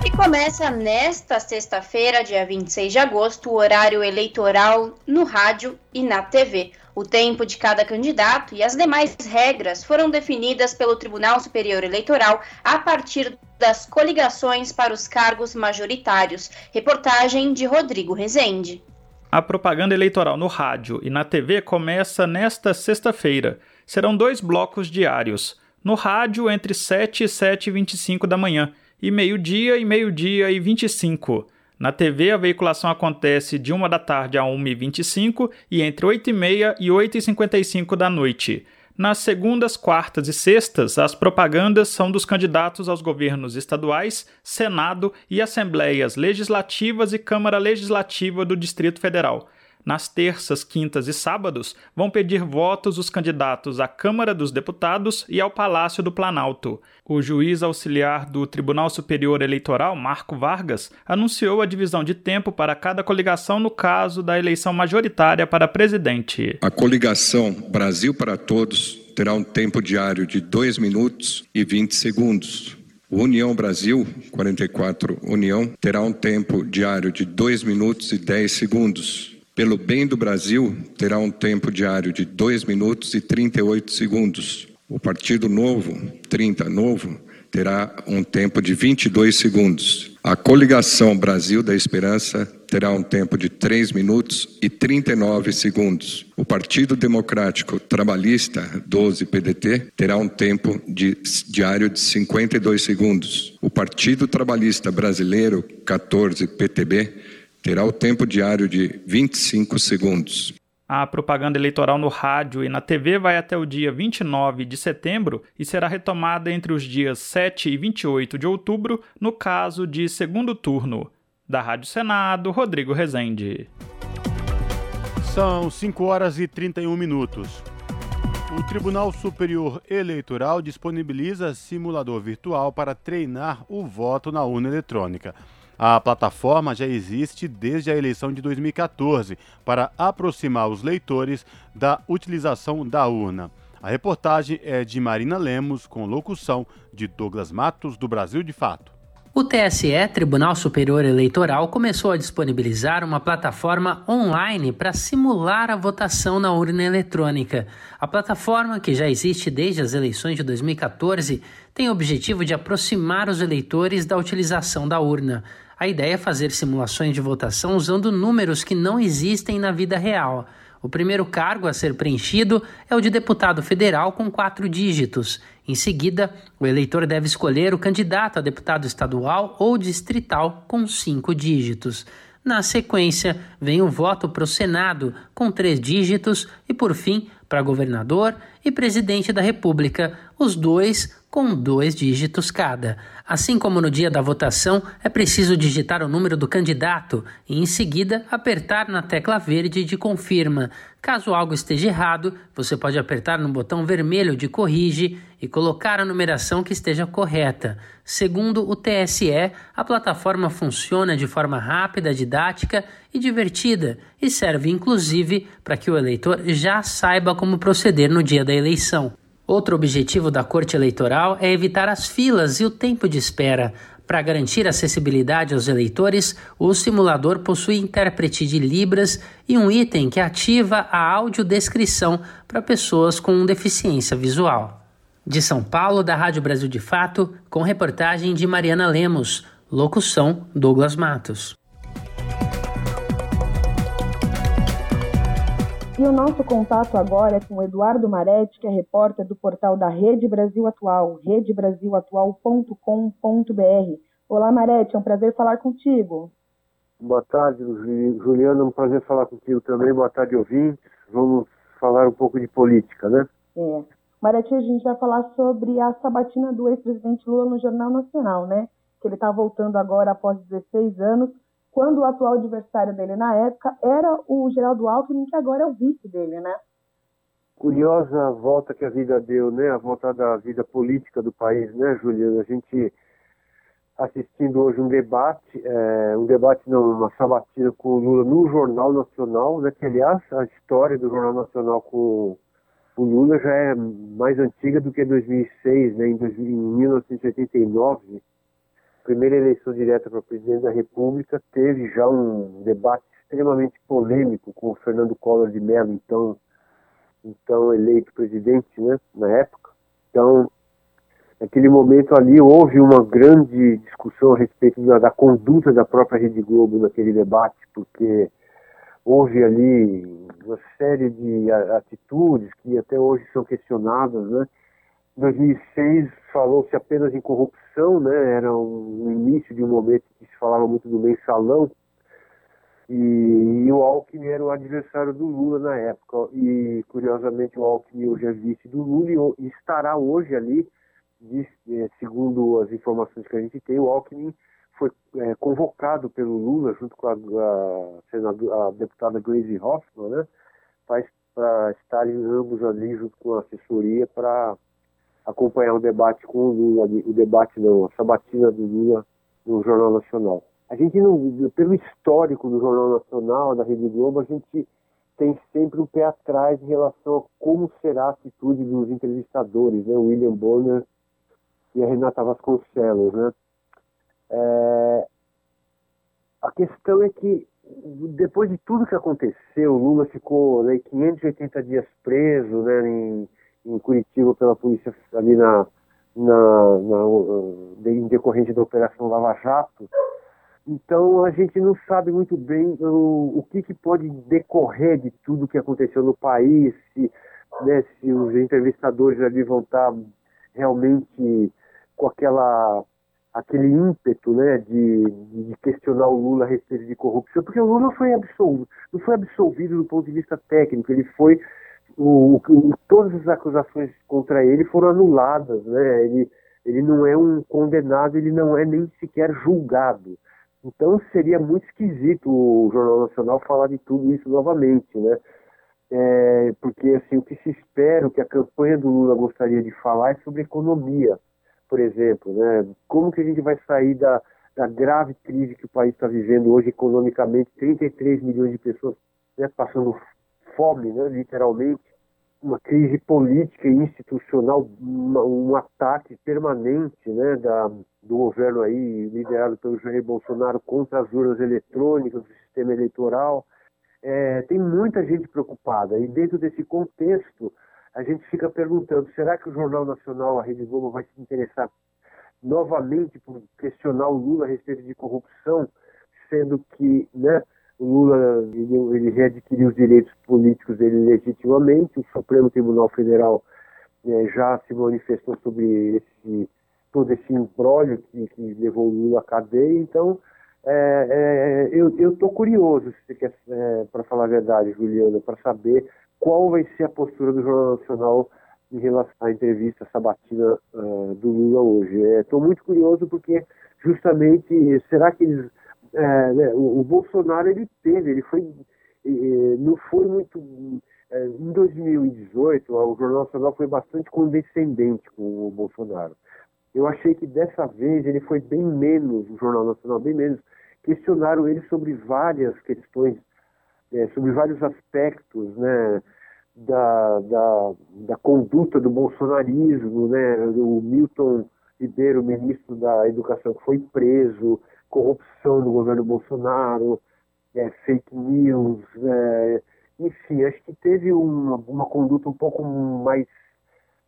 E começa nesta sexta-feira, dia 26 de agosto, o horário eleitoral no rádio e na TV. O tempo de cada candidato e as demais regras foram definidas pelo Tribunal Superior Eleitoral a partir das coligações para os cargos majoritários. Reportagem de Rodrigo Rezende. A propaganda eleitoral no rádio e na TV começa nesta sexta-feira. Serão dois blocos diários. No rádio, entre 7 e 7 e 25 da manhã, e meio-dia e meio-dia e 25. Na TV, a veiculação acontece de 1 da tarde a 1h25 e entre 8h30 e 8h55 da noite. Nas segundas, quartas e sextas, as propagandas são dos candidatos aos governos estaduais, Senado e Assembleias Legislativas e Câmara Legislativa do Distrito Federal. Nas terças, quintas e sábados, vão pedir votos os candidatos à Câmara dos Deputados e ao Palácio do Planalto. O juiz auxiliar do Tribunal Superior Eleitoral, Marco Vargas, anunciou a divisão de tempo para cada coligação no caso da eleição majoritária para presidente. A coligação Brasil para Todos terá um tempo diário de 2 minutos e 20 segundos. União Brasil, 44 União, terá um tempo diário de 2 minutos e 10 segundos. Pelo Bem do Brasil, terá um tempo diário de 2 minutos e 38 segundos. O Partido Novo, 30 Novo, terá um tempo de 22 segundos. A coligação Brasil da Esperança terá um tempo de 3 minutos e 39 segundos. O Partido Democrático Trabalhista, 12 PDT, terá um tempo de, diário de 52 segundos. O Partido Trabalhista Brasileiro, 14 PTB, terá o tempo diário de 25 segundos. A propaganda eleitoral no rádio e na TV vai até o dia 29 de setembro e será retomada entre os dias 7 e 28 de outubro, no caso de segundo turno. Da Rádio Senado, Rodrigo Rezende. São 5 horas e 31 minutos. O Tribunal Superior Eleitoral disponibiliza simulador virtual para treinar o voto na urna eletrônica. A plataforma já existe desde a eleição de 2014 para aproximar os leitores da utilização da urna. A reportagem é de Marina Lemos, com locução de Douglas Matos, do Brasil de Fato. O TSE, Tribunal Superior Eleitoral, começou a disponibilizar uma plataforma online para simular a votação na urna eletrônica. A plataforma, que já existe desde as eleições de 2014, tem o objetivo de aproximar os eleitores da utilização da urna. A ideia é fazer simulações de votação usando números que não existem na vida real. O primeiro cargo a ser preenchido é o de deputado federal com quatro dígitos. Em seguida, o eleitor deve escolher o candidato a deputado estadual ou distrital com cinco dígitos. Na sequência, vem o voto para o Senado com três dígitos e, por fim, para governador e presidente da República, os dois com dois dígitos cada. Assim como no dia da votação, é preciso digitar o número do candidato e, em seguida, apertar na tecla verde de confirma. Caso algo esteja errado, você pode apertar no botão vermelho de corrige e colocar a numeração que esteja correta. Segundo o TSE, a plataforma funciona de forma rápida, didática e divertida e serve inclusive para que o eleitor já saiba como proceder no dia da eleição. Outro objetivo da Corte Eleitoral é evitar as filas e o tempo de espera. Para garantir acessibilidade aos eleitores, o simulador possui intérprete de Libras e um item que ativa a audiodescrição para pessoas com deficiência visual. De São Paulo, da Rádio Brasil de Fato, com reportagem de Mariana Lemos. Locução: Douglas Matos. E o nosso contato agora é com o Eduardo Maretti, que é repórter do portal da Rede Brasil Atual, redebrasilatual.com.br. Olá, Maretti, é um prazer falar contigo. Boa tarde, Juliana, é um prazer falar contigo também. Boa tarde, ouvintes. Vamos falar um pouco de política, né? É. Maretti, a gente vai falar sobre a sabatina do ex-presidente Lula no Jornal Nacional, né? Que ele está voltando agora após 16 anos quando o atual adversário dele na época era o Geraldo Alckmin, que agora é o vice dele, né? Curiosa a volta que a vida deu, né? A volta da vida política do país, né, Juliana? A gente assistindo hoje um debate, é, um debate não, uma sabatina com o Lula no Jornal Nacional, né? Que aliás a história do Jornal Nacional com o Lula já é mais antiga do que 2006, né? Em, 2000, em 1989 primeira eleição direta para presidente da República, teve já um debate extremamente polêmico com o Fernando Collor de Mello, então então eleito presidente, né, na época. Então, naquele momento ali houve uma grande discussão a respeito da, da conduta da própria Rede Globo naquele debate, porque houve ali uma série de atitudes que até hoje são questionadas, né? Em 2006 falou-se apenas em corrupção, né? Era um, um início de um momento que se falava muito do mensalão, e, e, o Alckmin era o adversário do Lula na época. E, curiosamente, o Alckmin hoje é vice do Lula e, estará hoje ali, é, segundo as informações que a gente tem, o Alckmin foi é, convocado pelo Lula, junto com a, a, a deputada Glaze Hoffman, né, para estarem ambos ali, junto com a assessoria, para acompanhar o debate com o Lula, o debate não, a sabatina do Lula no Jornal Nacional. A gente, não, pelo histórico do Jornal Nacional, da Rede Globo, a gente tem sempre um pé atrás em relação a como será a atitude dos entrevistadores, né? O William Bonner e a Renata Vasconcelos, né? É... A questão é que depois de tudo que aconteceu, o Lula ficou né, 580 dias preso né, em, em Curitiba pela polícia ali na, na, na, em decorrente da Operação Lava Jato. Então a gente não sabe muito bem o, o que, que, pode decorrer de tudo que aconteceu no país, se, né, se os entrevistadores ali vão estar realmente com aquela aquele ímpeto né, de, de, questionar o Lula a respeito de corrupção, porque o Lula foi absolvido, não foi absolvido do ponto de vista técnico, ele foi o, o, todas as acusações contra ele foram anuladas, né? Ele, ele não é um condenado, ele não é nem sequer julgado. Então seria muito esquisito o Jornal Nacional falar de tudo isso novamente, né? É, porque assim, o que se espera, o que a campanha do Lula gostaria de falar é sobre economia, por exemplo, né? Como que a gente vai sair da, da grave crise que o país está vivendo hoje economicamente, 33 milhões de pessoas né, passando fome, né, literalmente, uma crise política e institucional, uma, um ataque permanente né, da, do governo aí, liderado pelo Jair Bolsonaro, contra as urnas eletrônicas, o sistema eleitoral. É, tem muita gente preocupada e dentro desse contexto a gente fica perguntando, será que o Jornal Nacional, a Rede Globo, vai se interessar novamente por questionar o Lula a respeito de corrupção, sendo que né, o Lula ele, ele readquiriu os direitos políticos dele legitimamente, o Supremo Tribunal Federal é, já se manifestou sobre esse, todo esse imbróglio que, que levou o Lula à cadeia, então é, é, eu estou curioso, é, para falar a verdade, Juliana, para saber qual vai ser a postura do Jornal Nacional em relação à entrevista sabatina uh, do Lula hoje. Estou é, muito curioso porque justamente será que eles é, né, o, o, Bolsonaro ele teve, ele foi, não foi muito. É, em 2018, o Jornal Nacional foi bastante condescendente com o Bolsonaro. Eu achei que dessa vez ele foi bem menos, o Jornal Nacional, bem menos. Questionaram ele sobre várias questões, é, sobre vários aspectos, né? Da, da, da conduta do bolsonarismo, né? O Milton Ribeiro, ministro da Educação, que foi preso, corrupção do governo Bolsonaro, é, fake news, é, enfim, acho que teve uma, uma conduta um pouco mais,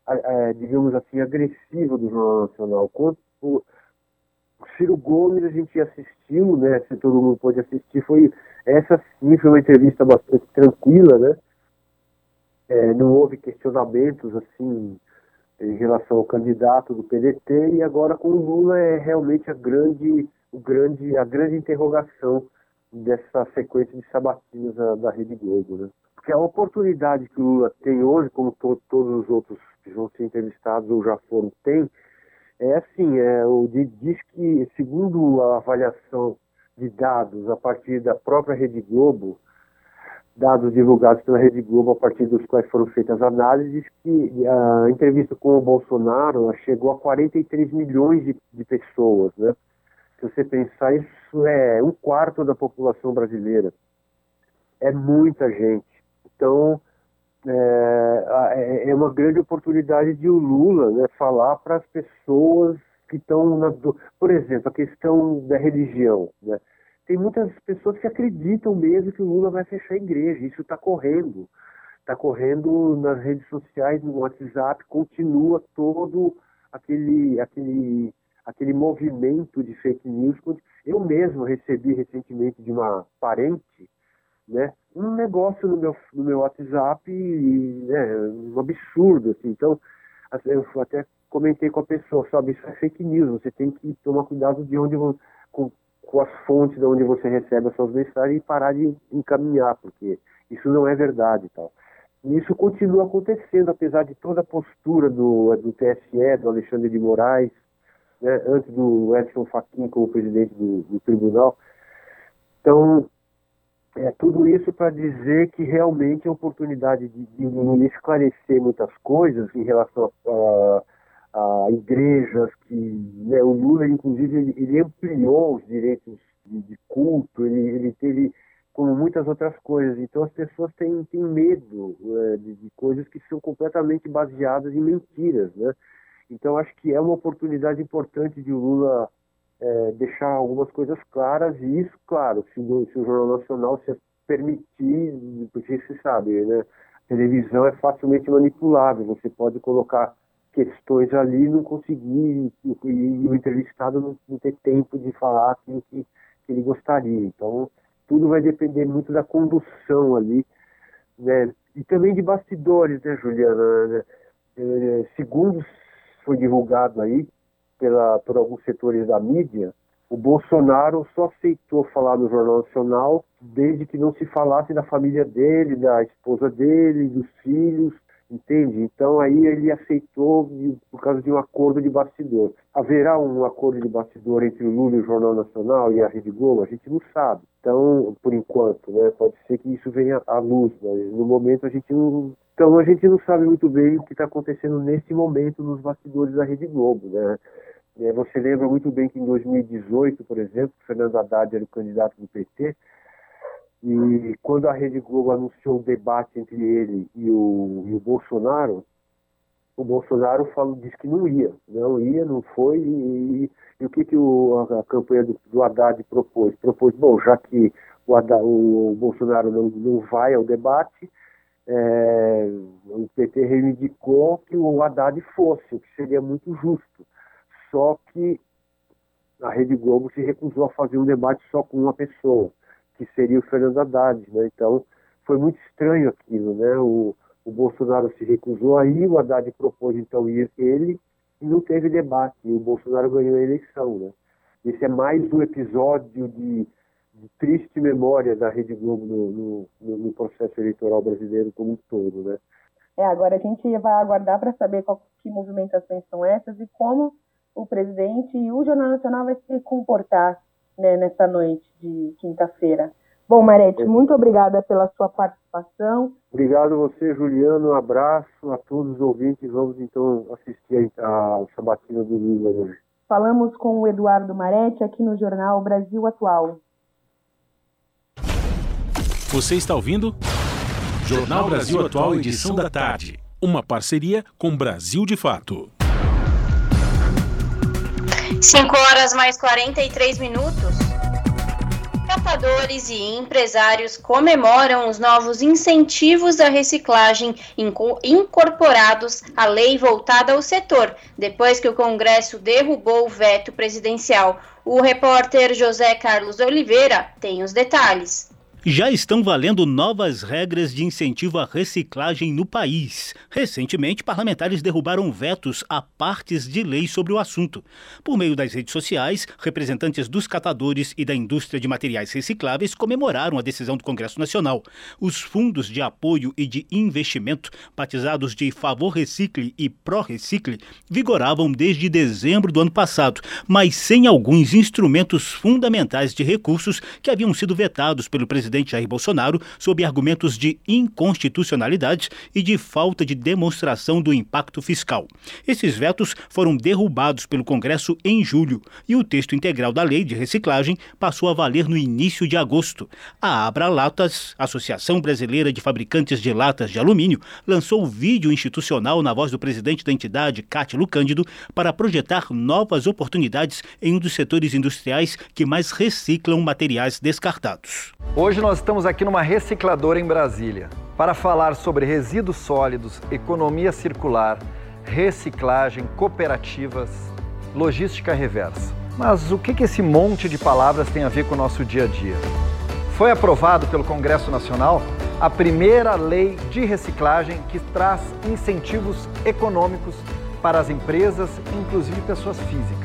é, digamos assim, agressiva do Jornal Nacional. Quanto o Ciro Gomes a gente assistiu, né, se todo mundo pôde assistir, foi essa sim foi uma entrevista bastante tranquila, né? É, não houve questionamentos assim em relação ao candidato do PDT e agora com o Lula é realmente a grande o grande, a grande interrogação dessa sequência de sabatinas da, da Rede Globo. Né? Porque a oportunidade que o Lula tem hoje, como to, todos os outros que vão ser entrevistados ou já foram, tem, é assim, é, o, diz que, segundo a avaliação de dados a partir da própria Rede Globo, dados divulgados pela Rede Globo a partir dos quais foram feitas análises, que a entrevista com o Bolsonaro chegou a 43 milhões de, de pessoas, né? Se você pensar, isso é um quarto da população brasileira. É muita gente. Então, é, é, é uma grande oportunidade de o Lula né, falar para as pessoas que estão na. Por exemplo, a questão da religião. Né? Tem muitas pessoas que acreditam mesmo que o Lula vai fechar a igreja. Isso está correndo. está correndo nas redes sociais, no WhatsApp, continua todo aquele, aquele, aquele movimento de fake news. Eu mesmo recebi recentemente de uma parente né, um negócio no meu, no meu WhatsApp, né, um absurdo. Assim. Então, assim, eu até comentei com a pessoa, sabe, isso é fake news, você tem que tomar cuidado de onde com, com as fontes de onde você recebe as suas mensagens e parar de encaminhar, porque isso não é verdade e tal. E isso continua acontecendo, apesar de toda a postura do, do TSE, do Alexandre de Moraes, né, antes do Edson Fachin como presidente do, do tribunal. Então, é tudo isso para dizer que realmente é oportunidade de, de, esclarecer muitas coisas em relação a, a, a igrejas, que né, o Lula, inclusive, ele, ele ampliou os direitos de, de culto, ele, ele teve como muitas outras coisas. Então as pessoas têm, têm medo é, de, de, coisas que são completamente baseadas em mentiras, né? Então acho que é uma oportunidade importante de o Lula é, deixar algumas coisas claras e isso, claro, se, se o Jornal Nacional se permitir, porque você sabe, né? A televisão é facilmente manipulável, você pode colocar questões ali e não conseguir, e, e o entrevistado não, não ter tempo de falar aquilo que, que ele gostaria. Então, tudo vai depender muito da condução ali, né? E também de bastidores, né, Juliana? Né? É, segundo foi divulgado aí pela, por alguns setores da mídia, o Bolsonaro só aceitou falar no Jornal Nacional desde que não se falasse da família dele, da esposa dele, dos filhos, entende? Então aí ele aceitou por causa de um acordo de bastidor. Haverá um acordo de bastidor entre o Lula e o Jornal Nacional e a Rede Globo? A gente não sabe. Então, por enquanto, né? Pode ser que isso venha à luz, mas no momento a gente não. Então a gente não sabe muito bem o que está acontecendo nesse momento nos bastidores da Rede Globo, né? É, você lembra muito bem que em 2018, por exemplo, Fernando Haddad era o candidato do PT, e quando a Rede Globo anunciou o debate entre ele e o, e o Bolsonaro, o Bolsonaro falou, disse que não ia, não ia, não foi, e, e o que, que o, a, a, campanha do, do Haddad propôs? Propôs, bom, já que o, Haddad, o Bolsonaro não, não vai ao debate, é, o PT reivindicou que o Haddad fosse, o que seria muito justo. Só que a Rede Globo se recusou a fazer um debate só com uma pessoa que seria o Fernando Haddad, né? Então foi muito estranho aquilo, né? O, o Bolsonaro se recusou aí, o Haddad propôs então ir ele e não teve debate. E o Bolsonaro ganhou a eleição, né? Esse é mais um episódio de, de triste memória da Rede Globo no, no, no, processo eleitoral brasileiro como um todo, né? É, agora a gente vai aguardar para saber qual, que movimentações são essas e como o presidente e o Jornal Nacional vai se comportar né, nessa noite de quinta-feira. Bom, Marete, muito obrigada pela sua participação. Obrigado a você, Juliano. Um abraço a todos os ouvintes. Vamos então assistir a sabatina do Lula hoje. Falamos com o Eduardo Marete aqui no jornal Brasil Atual. Você está ouvindo? Jornal Brasil Atual, edição da tarde. Uma parceria com Brasil de Fato. 5 horas mais 43 minutos. Catadores e empresários comemoram os novos incentivos à reciclagem incorporados à lei voltada ao setor, depois que o Congresso derrubou o veto presidencial. O repórter José Carlos Oliveira tem os detalhes já estão valendo novas regras de incentivo à reciclagem no país. Recentemente, parlamentares derrubaram vetos a partes de lei sobre o assunto. Por meio das redes sociais, representantes dos catadores e da indústria de materiais recicláveis comemoraram a decisão do Congresso Nacional. Os fundos de apoio e de investimento, batizados de Favor Recicle e Pro Recicle, vigoravam desde dezembro do ano passado, mas sem alguns instrumentos fundamentais de recursos que haviam sido vetados pelo presidente presidente Jair Bolsonaro sob argumentos de inconstitucionalidade e de falta de demonstração do impacto fiscal. Esses vetos foram derrubados pelo Congresso em julho e o texto integral da lei de reciclagem passou a valer no início de agosto. A Abra Latas, Associação Brasileira de Fabricantes de Latas de Alumínio, lançou vídeo institucional na voz do presidente da entidade, Cátilo Cândido, para projetar novas oportunidades em um dos setores industriais que mais reciclam materiais descartados. Hoje nós estamos aqui numa recicladora em Brasília. para falar sobre resíduos sólidos, economia circular, reciclagem, cooperativas, logística reversa. Mas o que esse monte de palavras tem a ver com o nosso dia a dia? Foi aprovado pelo Congresso Nacional a primeira lei de reciclagem que traz incentivos econômicos para as empresas, inclusive pessoas físicas.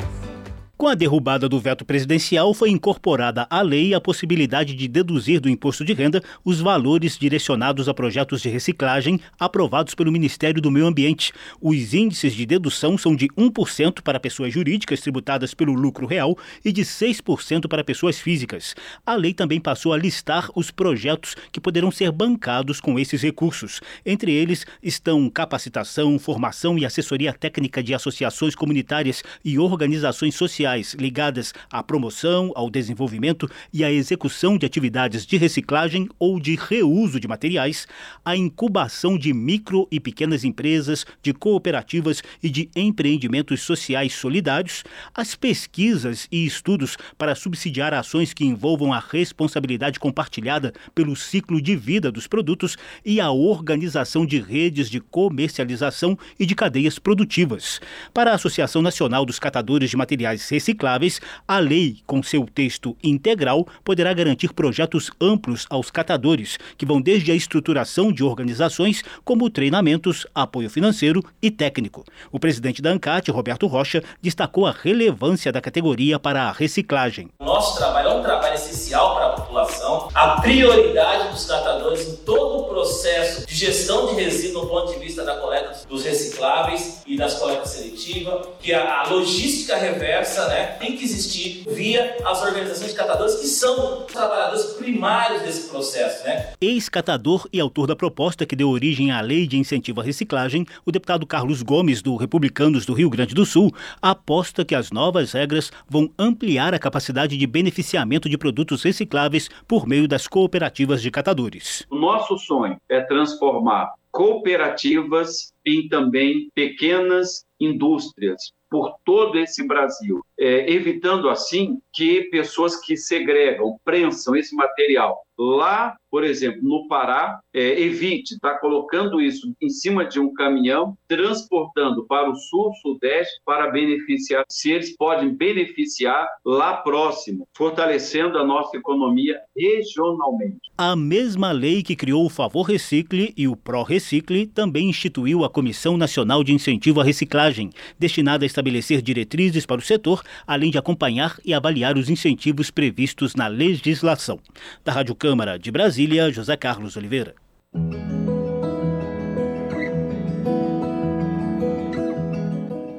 Com a derrubada do veto presidencial, foi incorporada à lei a possibilidade de deduzir do imposto de renda os valores direcionados a projetos de reciclagem aprovados pelo Ministério do Meio Ambiente. Os índices de dedução são de 1% para pessoas jurídicas tributadas pelo lucro real e de 6% para pessoas físicas. A lei também passou a listar os projetos que poderão ser bancados com esses recursos. Entre eles estão capacitação, formação e assessoria técnica de associações comunitárias e organizações sociais sociais ligadas à promoção, ao desenvolvimento e à execução de atividades de reciclagem ou de reuso de materiais, a incubação de micro e pequenas empresas, de cooperativas e de empreendimentos sociais solidários, as pesquisas e estudos para subsidiar ações que envolvam a responsabilidade compartilhada pelo ciclo de vida dos produtos e a organização de redes de comercialização e de cadeias produtivas. Para a Associação Nacional dos Catadores de Materiais recicláveis, a lei, com seu texto integral, poderá garantir projetos amplos aos catadores, que vão desde a estruturação de organizações, como treinamentos, apoio financeiro e técnico. O presidente da ANCAT, Roberto Rocha, destacou a relevância da categoria para a reciclagem. Nosso trabalho é um trabalho essencial para a população, a prioridade dos catadores em todo o processo de gestão de resíduos do ponto de vista da coleta dos recicláveis e das coletas seletivas, que a logística reversa né, tem que existir via as organizações de catadores que são os trabalhadores primários desse processo. Né? Ex-catador e autor da proposta que deu origem à Lei de Incentivo à Reciclagem, o deputado Carlos Gomes, do Republicanos do Rio Grande do Sul, aposta que as novas regras vão ampliar a capacidade de beneficiamento de produtos recicláveis por meio das cooperativas de catadores. O nosso sonho é transformar cooperativas em também pequenas indústrias por todo esse Brasil, é, evitando assim que pessoas que segregam, prensam esse material lá, por exemplo, no Pará, é, evite estar tá colocando isso em cima de um caminhão, transportando para o sul, sudeste, para beneficiar, se eles podem beneficiar lá próximo, fortalecendo a nossa economia regionalmente. A mesma lei que criou o Favor Recicle e o Pro Recicle também instituiu a Comissão Nacional de Incentivo à Reciclagem, destinada a estabelecer diretrizes para o setor, além de acompanhar e avaliar os incentivos previstos na legislação. Da Rádio Câmara de Brasília, José Carlos Oliveira.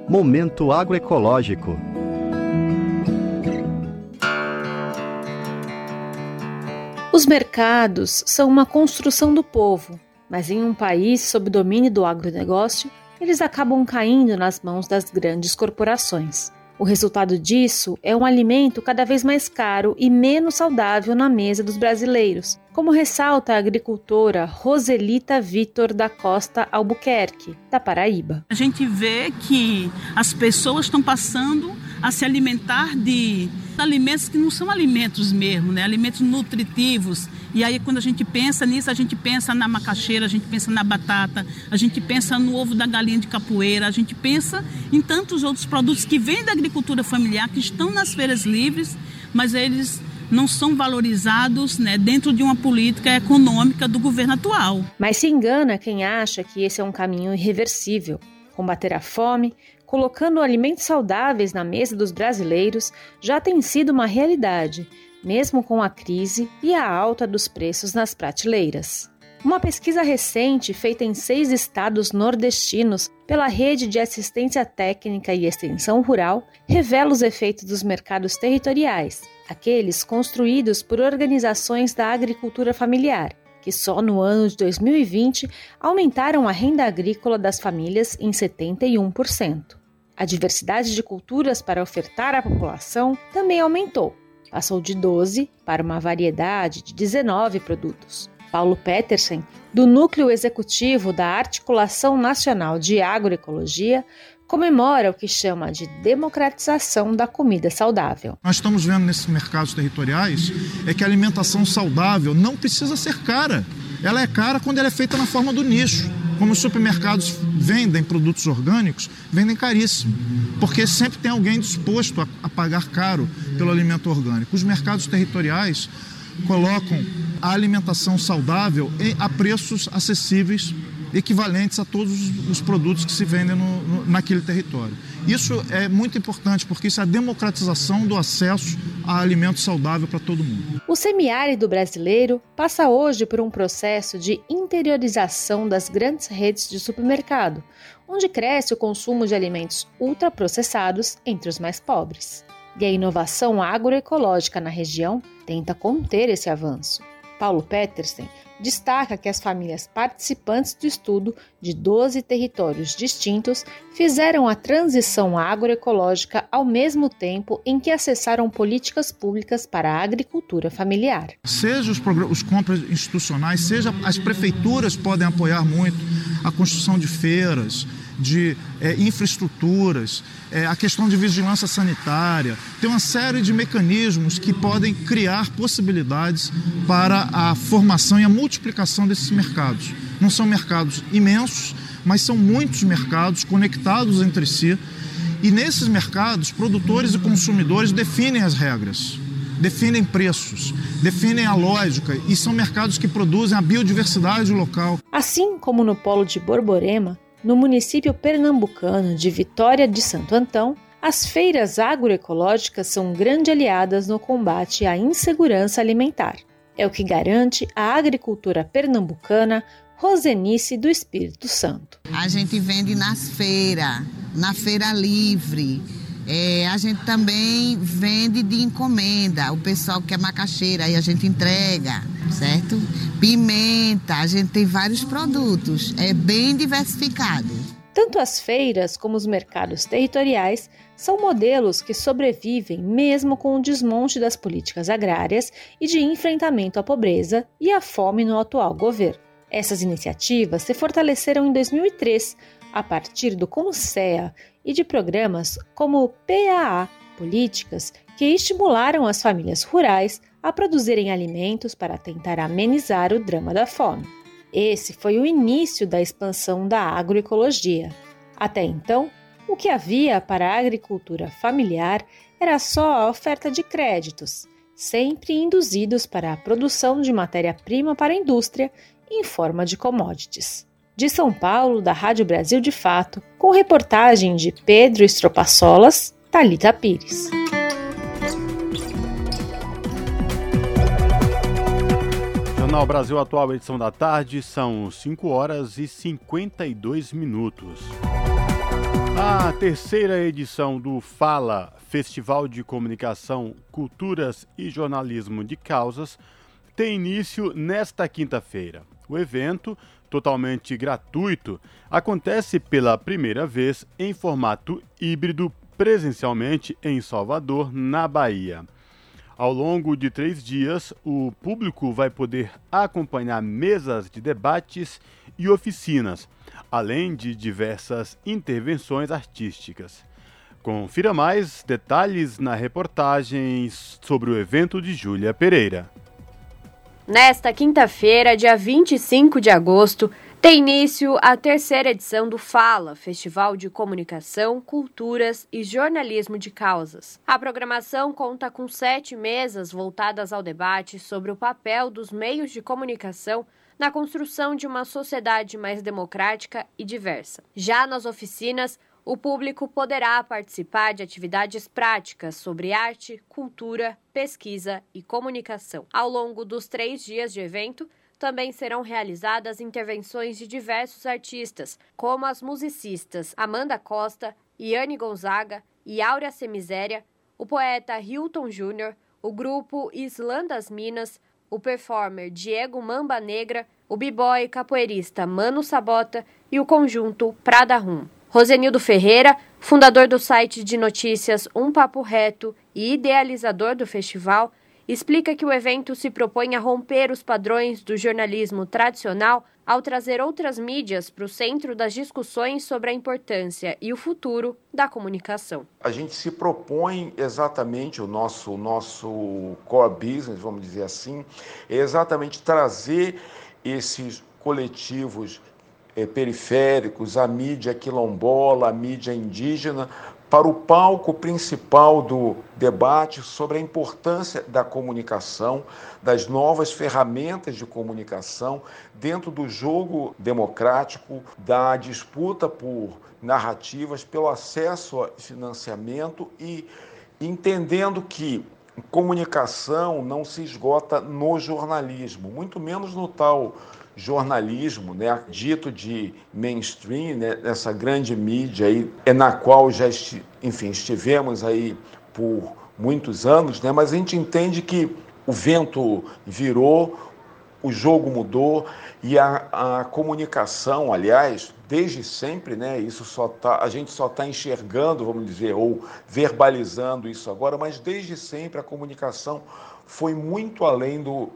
Momento agroecológico. Os mercados são uma construção do povo, mas em um país sob domínio do agronegócio, eles acabam caindo nas mãos das grandes corporações. O resultado disso é um alimento cada vez mais caro e menos saudável na mesa dos brasileiros, como ressalta a agricultora Roselita Vitor da Costa Albuquerque, da Paraíba. A gente vê que as pessoas estão passando a se alimentar de alimentos que não são alimentos mesmo, né? alimentos nutritivos. E aí, quando a gente pensa nisso, a gente pensa na macaxeira, a gente pensa na batata, a gente pensa no ovo da galinha de capoeira, a gente pensa em tantos outros produtos que vêm da agricultura familiar, que estão nas feiras livres, mas eles não são valorizados né, dentro de uma política econômica do governo atual. Mas se engana quem acha que esse é um caminho irreversível. Combater a fome, colocando alimentos saudáveis na mesa dos brasileiros, já tem sido uma realidade, mesmo com a crise e a alta dos preços nas prateleiras. Uma pesquisa recente feita em seis estados nordestinos pela Rede de Assistência Técnica e Extensão Rural revela os efeitos dos mercados territoriais, aqueles construídos por organizações da agricultura familiar, que só no ano de 2020 aumentaram a renda agrícola das famílias em 71%. A diversidade de culturas para ofertar à população também aumentou, passou de 12 para uma variedade de 19 produtos. Paulo Petersen, do Núcleo Executivo da Articulação Nacional de Agroecologia, comemora o que chama de democratização da comida saudável. Nós estamos vendo nesses mercados territoriais é que a alimentação saudável não precisa ser cara. Ela é cara quando ela é feita na forma do nicho. Como os supermercados vendem produtos orgânicos, vendem caríssimo, porque sempre tem alguém disposto a, a pagar caro pelo alimento orgânico. Os mercados territoriais colocam a alimentação saudável a preços acessíveis equivalentes a todos os produtos que se vendem no, no, naquele território. Isso é muito importante porque isso é a democratização do acesso a alimento saudável para todo mundo. O semiárido brasileiro passa hoje por um processo de interiorização das grandes redes de supermercado, onde cresce o consumo de alimentos ultraprocessados entre os mais pobres. E a inovação agroecológica na região tenta conter esse avanço. Paulo Petersen destaca que as famílias participantes do estudo de 12 territórios distintos fizeram a transição agroecológica ao mesmo tempo em que acessaram políticas públicas para a agricultura familiar. Seja os, os compras institucionais, seja as prefeituras podem apoiar muito a construção de feiras, de é, infraestruturas, é, a questão de vigilância sanitária. Tem uma série de mecanismos que podem criar possibilidades para a formação e a multiplicação desses mercados. Não são mercados imensos, mas são muitos mercados conectados entre si. E nesses mercados, produtores e consumidores definem as regras definem preços, definem a lógica e são mercados que produzem a biodiversidade local. Assim como no polo de Borborema, no município pernambucano de Vitória de Santo Antão, as feiras agroecológicas são grandes aliadas no combate à insegurança alimentar. É o que garante a agricultura pernambucana Rosenice do Espírito Santo. A gente vende nas feiras, na feira livre, é, a gente também vende de encomenda. O pessoal que é macaxeira, aí a gente entrega, certo? Pimenta, a gente tem vários produtos. É bem diversificado. Tanto as feiras como os mercados territoriais são modelos que sobrevivem mesmo com o desmonte das políticas agrárias e de enfrentamento à pobreza e à fome no atual governo. Essas iniciativas se fortaleceram em 2003 a partir do CONSEA e de programas como o PAA, políticas que estimularam as famílias rurais a produzirem alimentos para tentar amenizar o drama da fome. Esse foi o início da expansão da agroecologia. Até então, o que havia para a agricultura familiar era só a oferta de créditos, sempre induzidos para a produção de matéria-prima para a indústria em forma de commodities. De São Paulo, da Rádio Brasil de Fato, com reportagem de Pedro Estropaçolas, Talita Pires. Jornal Brasil Atual, edição da tarde, são 5 horas e 52 minutos. A terceira edição do Fala, Festival de Comunicação, Culturas e Jornalismo de Causas, tem início nesta quinta-feira. O evento totalmente gratuito, acontece pela primeira vez em formato híbrido presencialmente em Salvador, na Bahia. Ao longo de três dias, o público vai poder acompanhar mesas de debates e oficinas, além de diversas intervenções artísticas. Confira mais detalhes na reportagem sobre o evento de Júlia Pereira. Nesta quinta-feira, dia 25 de agosto, tem início a terceira edição do Fala, Festival de Comunicação, Culturas e Jornalismo de Causas. A programação conta com sete mesas voltadas ao debate sobre o papel dos meios de comunicação na construção de uma sociedade mais democrática e diversa. Já nas oficinas, o público poderá participar de atividades práticas sobre arte, cultura, pesquisa e comunicação. Ao longo dos três dias de evento, também serão realizadas intervenções de diversos artistas, como as musicistas Amanda Costa, Iane Gonzaga e Áurea Semiséria, o poeta Hilton Júnior, o grupo Islã das Minas, o performer Diego Mamba Negra, o b-boy capoeirista Mano Sabota e o conjunto Prada Rum. Rosenildo Ferreira, fundador do site de notícias Um Papo Reto e idealizador do festival, explica que o evento se propõe a romper os padrões do jornalismo tradicional ao trazer outras mídias para o centro das discussões sobre a importância e o futuro da comunicação. A gente se propõe exatamente o nosso, nosso core business, vamos dizer assim, é exatamente trazer esses coletivos é, periféricos, a mídia quilombola, a mídia indígena, para o palco principal do debate sobre a importância da comunicação, das novas ferramentas de comunicação dentro do jogo democrático, da disputa por narrativas, pelo acesso a financiamento e entendendo que comunicação não se esgota no jornalismo, muito menos no tal jornalismo, né, dito de mainstream, né, essa grande mídia aí, é na qual já, esti, enfim, estivemos aí por muitos anos, né, mas a gente entende que o vento virou, o jogo mudou e a, a comunicação, aliás, desde sempre, né, isso só tá, a gente só está enxergando, vamos dizer, ou verbalizando isso agora, mas desde sempre a comunicação foi muito além do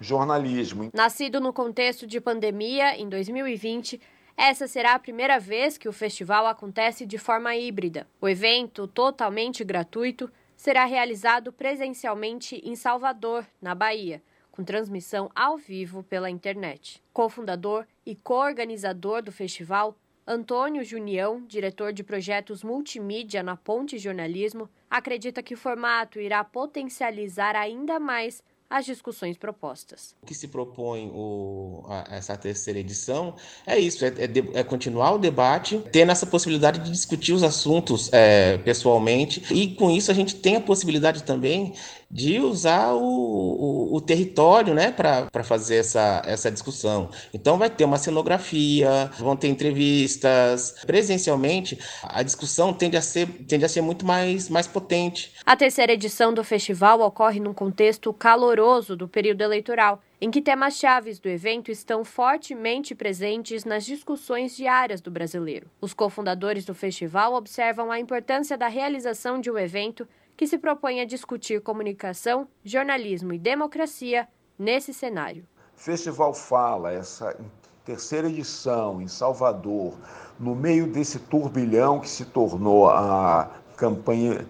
jornalismo. Nascido no contexto de pandemia, em 2020, essa será a primeira vez que o festival acontece de forma híbrida. O evento, totalmente gratuito, será realizado presencialmente em Salvador, na Bahia, com transmissão ao vivo pela internet. Cofundador e co-organizador do festival, Antônio Junião, diretor de projetos multimídia na Ponte Jornalismo, acredita que o formato irá potencializar ainda mais as discussões propostas. O que se propõe o, a, essa terceira edição é isso, é, é, de, é, continuar o debate, tendo essa possibilidade de discutir os assuntos é, pessoalmente, e com isso a gente tem a possibilidade também de usar o, o, o território né, para fazer essa, essa discussão. Então vai ter uma cenografia, vão ter entrevistas. Presencialmente, a discussão tende a ser, tende a ser muito mais, mais potente. A terceira edição do festival ocorre num contexto caloroso do período eleitoral em que temas chaves do evento estão fortemente presentes nas discussões diárias do brasileiro. Os cofundadores do festival observam a importância da realização de um evento que se propõe a discutir comunicação, jornalismo e democracia nesse cenário. Festival Fala, essa terceira edição em Salvador, no meio desse turbilhão que se tornou a campanha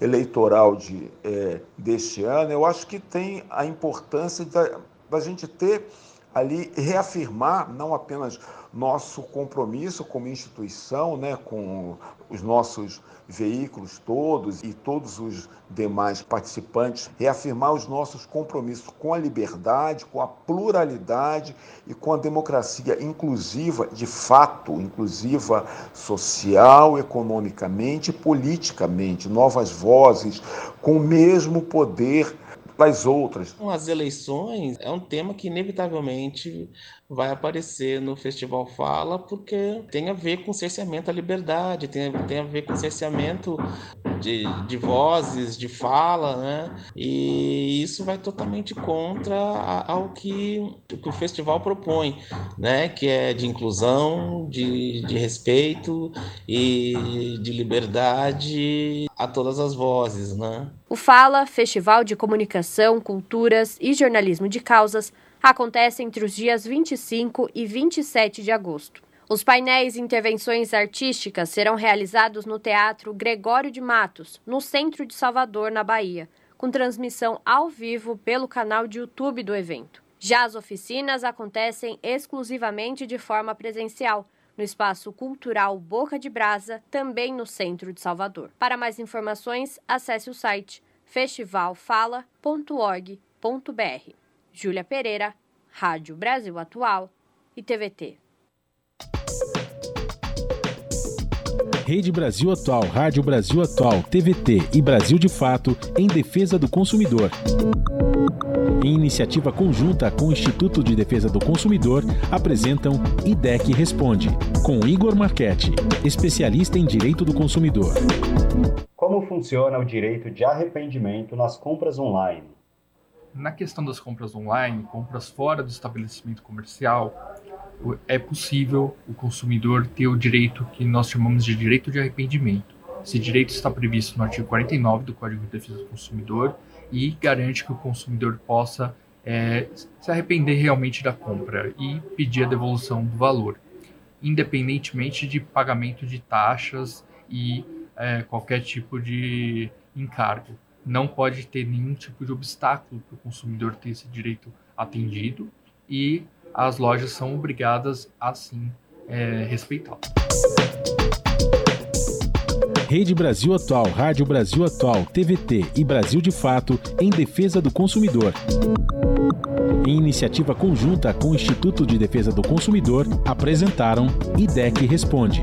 eleitoral de, é, deste ano, eu acho que tem a importância da, da gente ter ali, reafirmar não apenas nosso compromisso como instituição, né, com os nossos veículos todos e todos os demais participantes, reafirmar os nossos compromissos com a liberdade, com a pluralidade e com a democracia inclusiva, de fato, inclusiva social, economicamente e politicamente, novas vozes com o mesmo poder das outras. As eleições é um tema que inevitavelmente vai aparecer no Festival Fala, porque tem a ver com cerceamento à liberdade, tem, tem a ver com cerceamento de, de vozes, de fala, né? E isso vai totalmente contra ao que, que o festival propõe, né? Que é de inclusão, de, de respeito e de liberdade a todas as vozes, né? O Fala, Festival de Comunicação, Culturas e Jornalismo de Causas, acontece entre os dias 25 e 27 de agosto. Os painéis e intervenções artísticas serão realizados no Teatro Gregório de Matos, no centro de Salvador, na Bahia, com transmissão ao vivo pelo canal de YouTube do evento. Já as oficinas acontecem exclusivamente de forma presencial, no Espaço Cultural Boca de Brasa, também no centro de Salvador. Para mais informações, acesse o site festivalfala.org.br. Júlia Pereira, Rádio Brasil Atual e TVT. Rede Brasil Atual, Rádio Brasil Atual, TVT e Brasil de Fato em defesa do consumidor. Em iniciativa conjunta com o Instituto de Defesa do Consumidor, apresentam IDEC Responde, com Igor Marchetti, especialista em direito do consumidor. Como funciona o direito de arrependimento nas compras online? Na questão das compras online, compras fora do estabelecimento comercial, é possível o consumidor ter o direito que nós chamamos de direito de arrependimento. Esse direito está previsto no artigo 49 do Código de Defesa do Consumidor e garante que o consumidor possa é, se arrepender realmente da compra e pedir a devolução do valor, independentemente de pagamento de taxas e é, qualquer tipo de encargo não pode ter nenhum tipo de obstáculo para o consumidor ter esse direito atendido e as lojas são obrigadas a sim é, respeitá-lo. Rede Brasil Atual, Rádio Brasil Atual, TVT e Brasil de Fato em defesa do consumidor. Em iniciativa conjunta com o Instituto de Defesa do Consumidor, apresentaram IDEC Responde.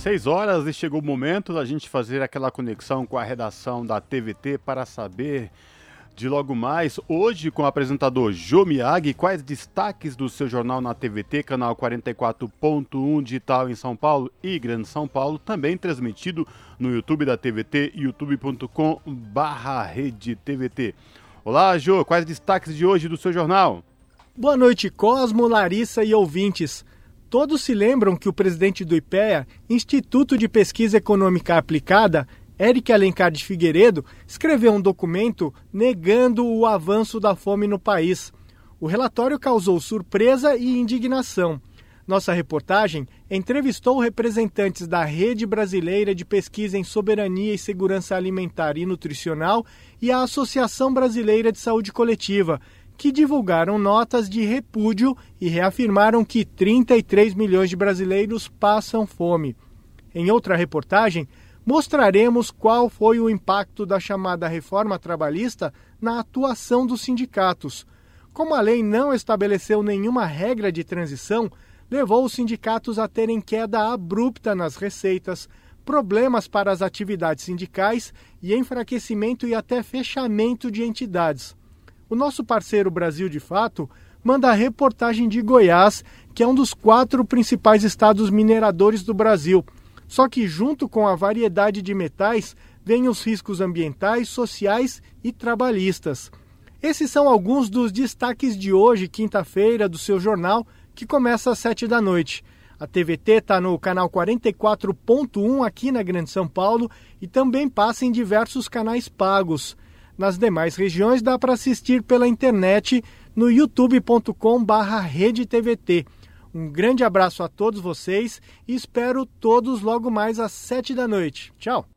Seis horas e chegou o momento da gente fazer aquela conexão com a redação da TVT para saber de logo mais, hoje com o apresentador Jô Miyagi, quais destaques do seu jornal na TVT, canal 44.1 digital em São Paulo e Grande São Paulo, também transmitido no YouTube da TVT, youtube.com barra rede TVT. Olá, Jô, quais destaques de hoje do seu jornal? Boa noite, Cosmo, Larissa e ouvintes. Todos se lembram que o presidente do IPEA, Instituto de Pesquisa Econômica Aplicada, Eric Alencar de Figueiredo, escreveu um documento negando o avanço da fome no país. O relatório causou surpresa e indignação. Nossa reportagem entrevistou representantes da Rede Brasileira de Pesquisa em Soberania e Segurança Alimentar e Nutricional e a Associação Brasileira de Saúde Coletiva, que divulgaram notas de repúdio e reafirmaram que 33 milhões de brasileiros passam fome. Em outra reportagem, mostraremos qual foi o impacto da chamada reforma trabalhista na atuação dos sindicatos. Como a lei não estabeleceu nenhuma regra de transição, levou os sindicatos a terem queda abrupta nas receitas, problemas para as atividades sindicais e enfraquecimento e até fechamento de entidades. O nosso parceiro Brasil de Fato manda a reportagem de Goiás, que é um dos quatro principais estados mineradores do Brasil. Só que, junto com a variedade de metais, vêm os riscos ambientais, sociais e trabalhistas. Esses são alguns dos destaques de hoje, quinta-feira, do seu jornal, que começa às sete da noite. A TVT está no canal 44.1 aqui na Grande São Paulo e também passa em diversos canais pagos. Nas demais regiões dá para assistir pela internet no youtube.com/redetvt. Um grande abraço a todos vocês e espero todos logo mais às sete da noite. Tchau.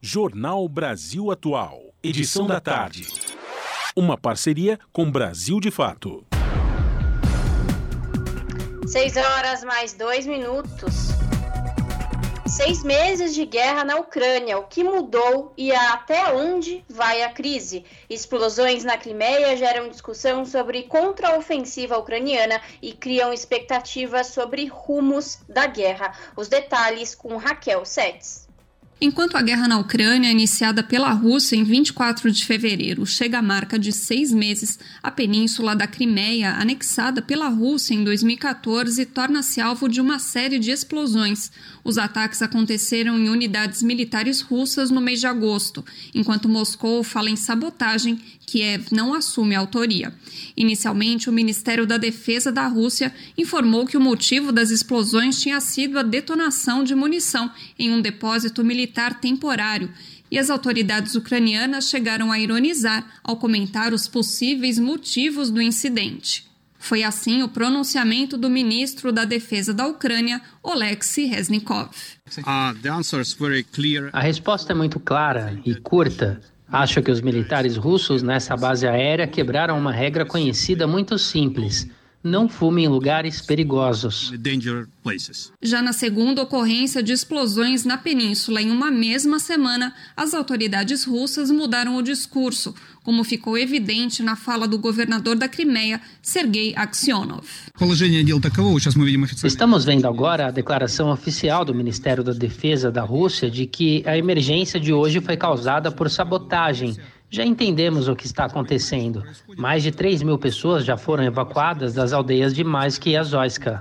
Jornal Brasil Atual, edição da tarde. Uma parceria com Brasil de Fato. Seis horas mais dois minutos. Seis meses de guerra na Ucrânia, o que mudou e até onde vai a crise? Explosões na Crimeia geram discussão sobre contraofensiva ucraniana e criam expectativas sobre rumos da guerra. Os detalhes com Raquel Setes. Enquanto a guerra na Ucrânia, iniciada pela Rússia em 24 de fevereiro, chega à marca de seis meses, a península da Crimeia, anexada pela Rússia em 2014, torna-se alvo de uma série de explosões. Os ataques aconteceram em unidades militares russas no mês de agosto, enquanto Moscou fala em sabotagem, Kiev não assume a autoria. Inicialmente, o Ministério da Defesa da Rússia informou que o motivo das explosões tinha sido a detonação de munição em um depósito militar temporário e as autoridades ucranianas chegaram a ironizar ao comentar os possíveis motivos do incidente. Foi assim o pronunciamento do ministro da Defesa da Ucrânia, Oleksiy Reznikov. A resposta é muito clara e curta. Acho que os militares russos nessa base aérea quebraram uma regra conhecida muito simples não fume em lugares perigosos. Já na segunda ocorrência de explosões na península em uma mesma semana, as autoridades russas mudaram o discurso, como ficou evidente na fala do governador da Crimeia, Sergei Aksionov. Estamos vendo agora a declaração oficial do Ministério da Defesa da Rússia de que a emergência de hoje foi causada por sabotagem Já entendemos o que está acontecendo. Mais de 3 mil pessoas já foram evacuadas das aldeias de Maiska e Azovska.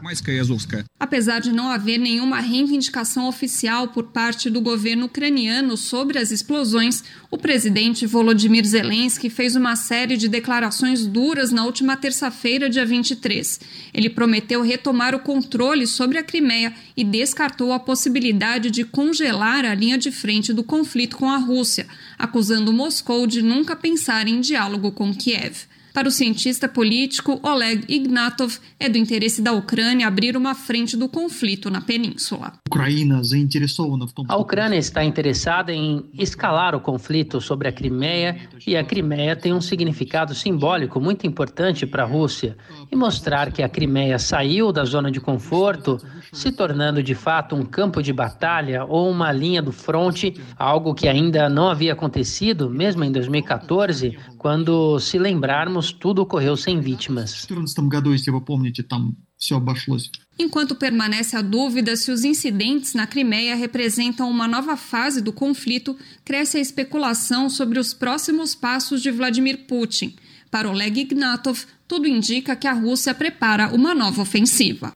Apesar de não haver nenhuma reivindicação oficial por parte do governo ucraniano sobre as explosões, o presidente Volodymyr Zelensky fez uma série de declarações duras na última terça-feira, dia 23. Ele prometeu retomar o controle sobre a Crimeia e descartou a possibilidade de congelar a linha de frente do conflito com a Rússia, acusando Moscou de nunca pensar em diálogo com Kiev. Para o cientista político Oleg Ignatov, é do interesse da Ucrânia abrir uma frente do conflito na península. A Ucrânia está interessada em escalar o conflito sobre a Crimeia e a Crimeia tem um significado simbólico muito importante para a Rússia e mostrar que a Crimeia saiu da zona de conforto, se tornando de fato um campo de batalha ou uma linha do fronte, algo que ainda não havia acontecido, mesmo em 2014, quando, se lembrarmos, tudo ocorreu sem vítimas. Enquanto permanece a dúvida se os incidentes na Crimeia representam uma nova fase do conflito, cresce a especulação sobre os próximos passos de Vladimir Putin. Para Oleg Ignatov, tudo indica que a Rússia prepara uma nova ofensiva.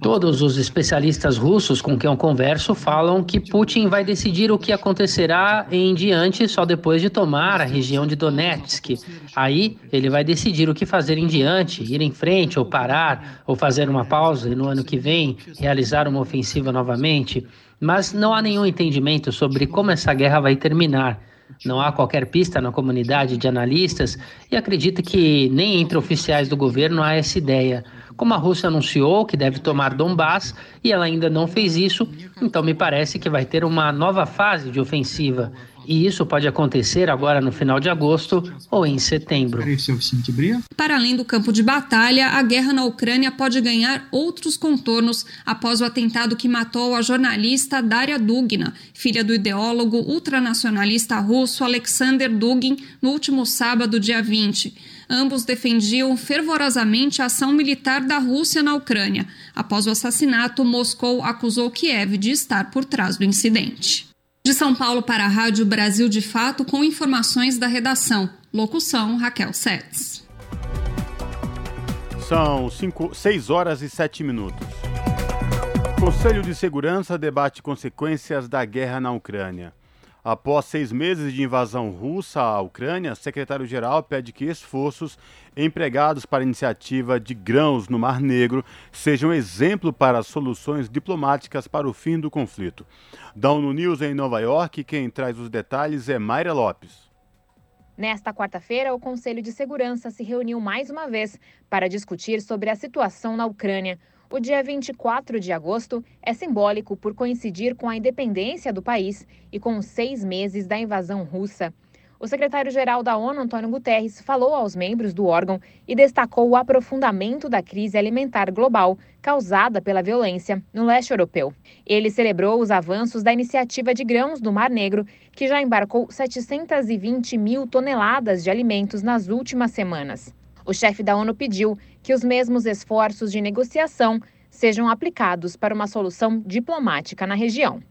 Todos os especialistas russos com quem eu converso falam que Putin vai decidir o que acontecerá em diante só depois de tomar a região de Donetsk. Aí ele vai decidir o que fazer em diante, ir em frente ou parar, ou fazer uma pausa e no ano que vem realizar uma ofensiva novamente. Mas não há nenhum entendimento sobre como essa guerra vai terminar. Não há qualquer pista na comunidade de analistas e acredito que nem entre oficiais do governo há essa ideia. Como a Rússia anunciou que deve tomar Donbass e ela ainda não fez isso, então me parece que vai ter uma nova fase de ofensiva. E isso pode acontecer agora no final de agosto ou em setembro. Para além do campo de batalha, a guerra na Ucrânia pode ganhar outros contornos após o atentado que matou a jornalista Daria Dugina, filha do ideólogo ultranacionalista russo Alexander Dugin, no último sábado, dia 20. Ambos defendiam fervorosamente a ação militar da Rússia na Ucrânia. Após o assassinato, Moscou acusou Kiev de estar por trás do incidente. De São Paulo para a Rádio Brasil de Fato, com informações da redação. Locução: Raquel Setz. São 6 horas e 7 minutos. Conselho de Segurança debate consequências da guerra na Ucrânia. Após seis meses de invasão russa à Ucrânia, secretário-geral pede que esforços empregados para a iniciativa de grãos no Mar Negro sejam exemplo para soluções diplomáticas para o fim do conflito. ONU News em Nova York, quem traz os detalhes é Mayra Lopes. Nesta quarta-feira, o Conselho de Segurança se reuniu mais uma vez para discutir sobre a situação na Ucrânia. O dia 24 de agosto é simbólico por coincidir com a independência do país e com seis meses da invasão russa. O secretário-geral da ONU, Antônio Guterres, falou aos membros do órgão e destacou o aprofundamento da crise alimentar global causada pela violência no leste europeu. Ele celebrou os avanços da iniciativa de grãos do Mar Negro, que já embarcou 720 mil toneladas de alimentos nas últimas semanas. O chefe da ONU pediu que os mesmos esforços de negociação sejam aplicados para uma solução diplomática na região.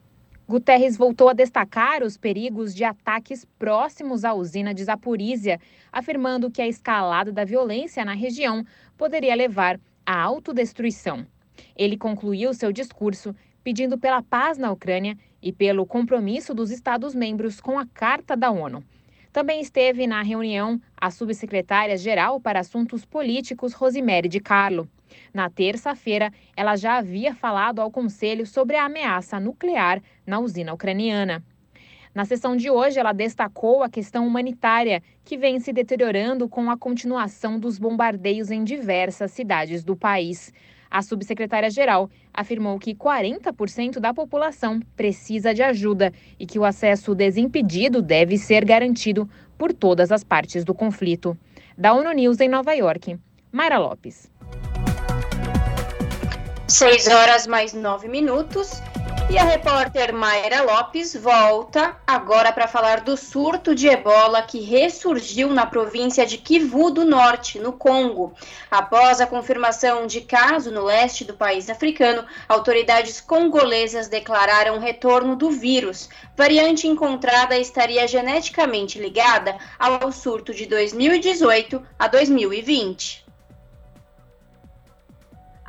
Guterres voltou a destacar os perigos de ataques próximos à usina de Zaporizhia, afirmando que a escalada da violência na região poderia levar à autodestruição. Ele concluiu seu discurso pedindo pela paz na Ucrânia e pelo compromisso dos Estados-membros com a Carta da ONU. Também esteve na reunião a subsecretária-geral para Assuntos Políticos, Rosemary de Carlo. Na terça-feira, ela já havia falado ao Conselho sobre a ameaça nuclear na usina ucraniana. Na sessão de hoje, ela destacou a questão humanitária, que vem se deteriorando com a continuação dos bombardeios em diversas cidades do país. A subsecretária-geral afirmou que 40% da população precisa de ajuda e que o acesso desimpedido deve ser garantido por todas as partes do conflito. Da ONU News em Nova York, Mayra Lopes. 6 horas mais 9 minutos. E a repórter Mayra Lopes volta agora para falar do surto de ebola que ressurgiu na província de Kivu do Norte, no Congo. Após a confirmação de caso no leste do país africano, autoridades congolesas declararam o retorno do vírus. Variante encontrada estaria geneticamente ligada ao surto de 2018 a 2020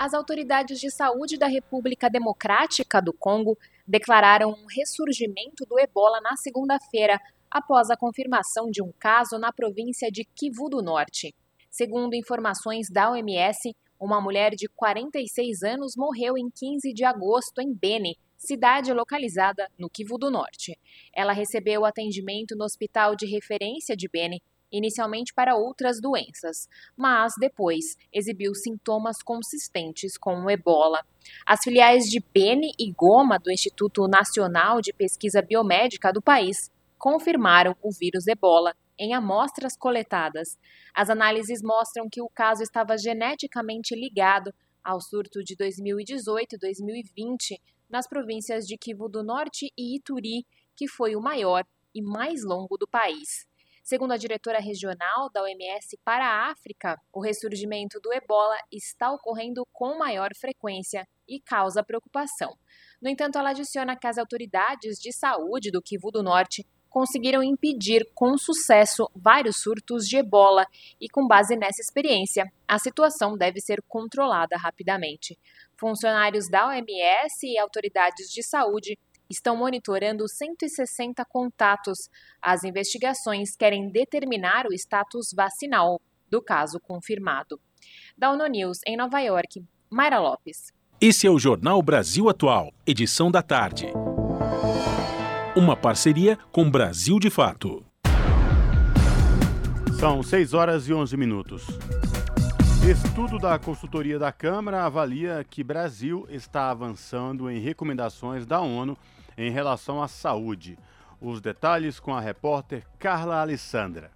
as autoridades de saúde da República Democrática do Congo declararam um ressurgimento do ebola na segunda-feira, após a confirmação de um caso na província de Kivu do Norte. Segundo informações da OMS, uma mulher de 46 anos morreu em 15 de agosto em Beni, cidade localizada no Kivu do Norte. Ela recebeu atendimento no hospital de referência de Beni inicialmente para outras doenças, mas depois exibiu sintomas consistentes com o ebola. As filiais de Beni e Goma do Instituto Nacional de Pesquisa Biomédica do país confirmaram o vírus ebola em amostras coletadas. As análises mostram que o caso estava geneticamente ligado ao surto de 2018 e 2020 nas províncias de Kivu do Norte e Ituri, que foi o maior e mais longo do país. Segundo a diretora regional da OMS para a África, o ressurgimento do ebola está ocorrendo com maior frequência e causa preocupação. No entanto, ela adiciona que as autoridades de saúde do Kivu do Norte conseguiram impedir com sucesso vários surtos de ebola e, com base nessa experiência, a situação deve ser controlada rapidamente. Funcionários da OMS e autoridades de saúde estão monitorando 160 contatos. As investigações querem determinar o status vacinal do caso confirmado. Da ONU News, em Nova York, Mayra Lopes. Esse é o Jornal Brasil Atual, edição da tarde. Uma parceria com Brasil de Fato. São 6 horas e 11 minutos. Estudo da consultoria da Câmara avalia que Brasil está avançando em recomendações da ONU em relação à saúde. Os detalhes com a repórter Carla Alessandra.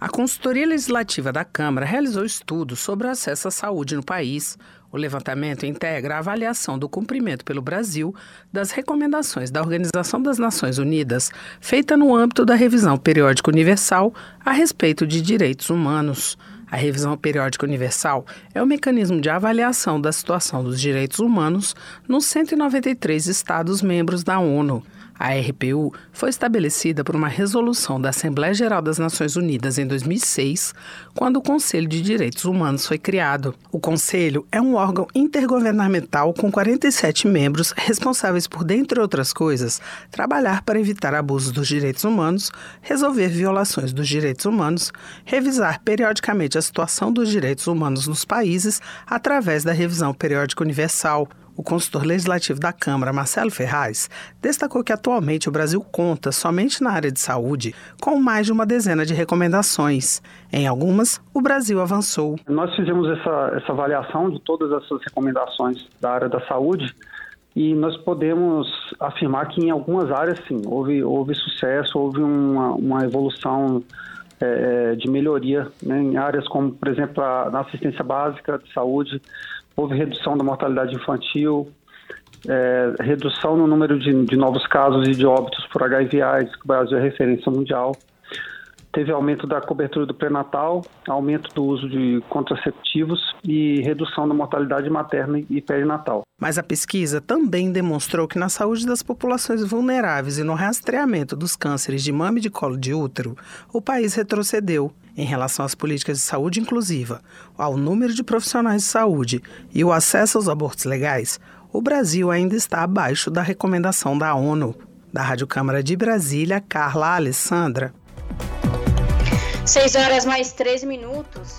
A consultoria legislativa da Câmara realizou estudos sobre o acesso à saúde no país. O levantamento integra a avaliação do cumprimento pelo Brasil das recomendações da Organização das Nações Unidas, feita no âmbito da revisão periódica universal a respeito de direitos humanos. A revisão periódica universal é o mecanismo de avaliação da situação dos direitos humanos nos 193 Estados-membros da ONU. A RPU foi estabelecida por uma resolução da Assembleia Geral das Nações Unidas em 2006, quando o Conselho de Direitos Humanos foi criado. O Conselho é um órgão intergovernamental com 47 membros responsáveis por, dentre outras coisas, trabalhar para evitar abusos dos direitos humanos, resolver violações dos direitos humanos, revisar periodicamente a situação dos direitos humanos nos países através da revisão periódica universal, o consultor legislativo da Câmara, Marcelo Ferraz, destacou que atualmente o Brasil conta, somente na área de saúde, com mais de uma dezena de recomendações. Em algumas, o Brasil avançou. Nós fizemos essa, essa avaliação de todas essas recomendações da área da saúde e nós podemos afirmar que em algumas áreas, sim, houve, houve sucesso, houve uma, uma evolução é, de melhoria né, em áreas como, por exemplo, a, na assistência básica de saúde, houve redução da mortalidade infantil, é, redução no número de, de, novos casos e de óbitos por HIV/AIDS, que o Brasil é referência mundial. Teve aumento da cobertura do pré-natal, aumento do uso de contraceptivos e redução da mortalidade materna e perinatal. Mas a pesquisa também demonstrou que na saúde das populações vulneráveis e no rastreamento dos cânceres de mama e de colo de útero, o país retrocedeu em relação às políticas de saúde inclusiva, ao número de profissionais de saúde e o acesso aos abortos legais, o Brasil ainda está abaixo da recomendação da ONU. Da Rádio Câmara de Brasília, Carla Alessandra. 6 horas mais 13 minutos.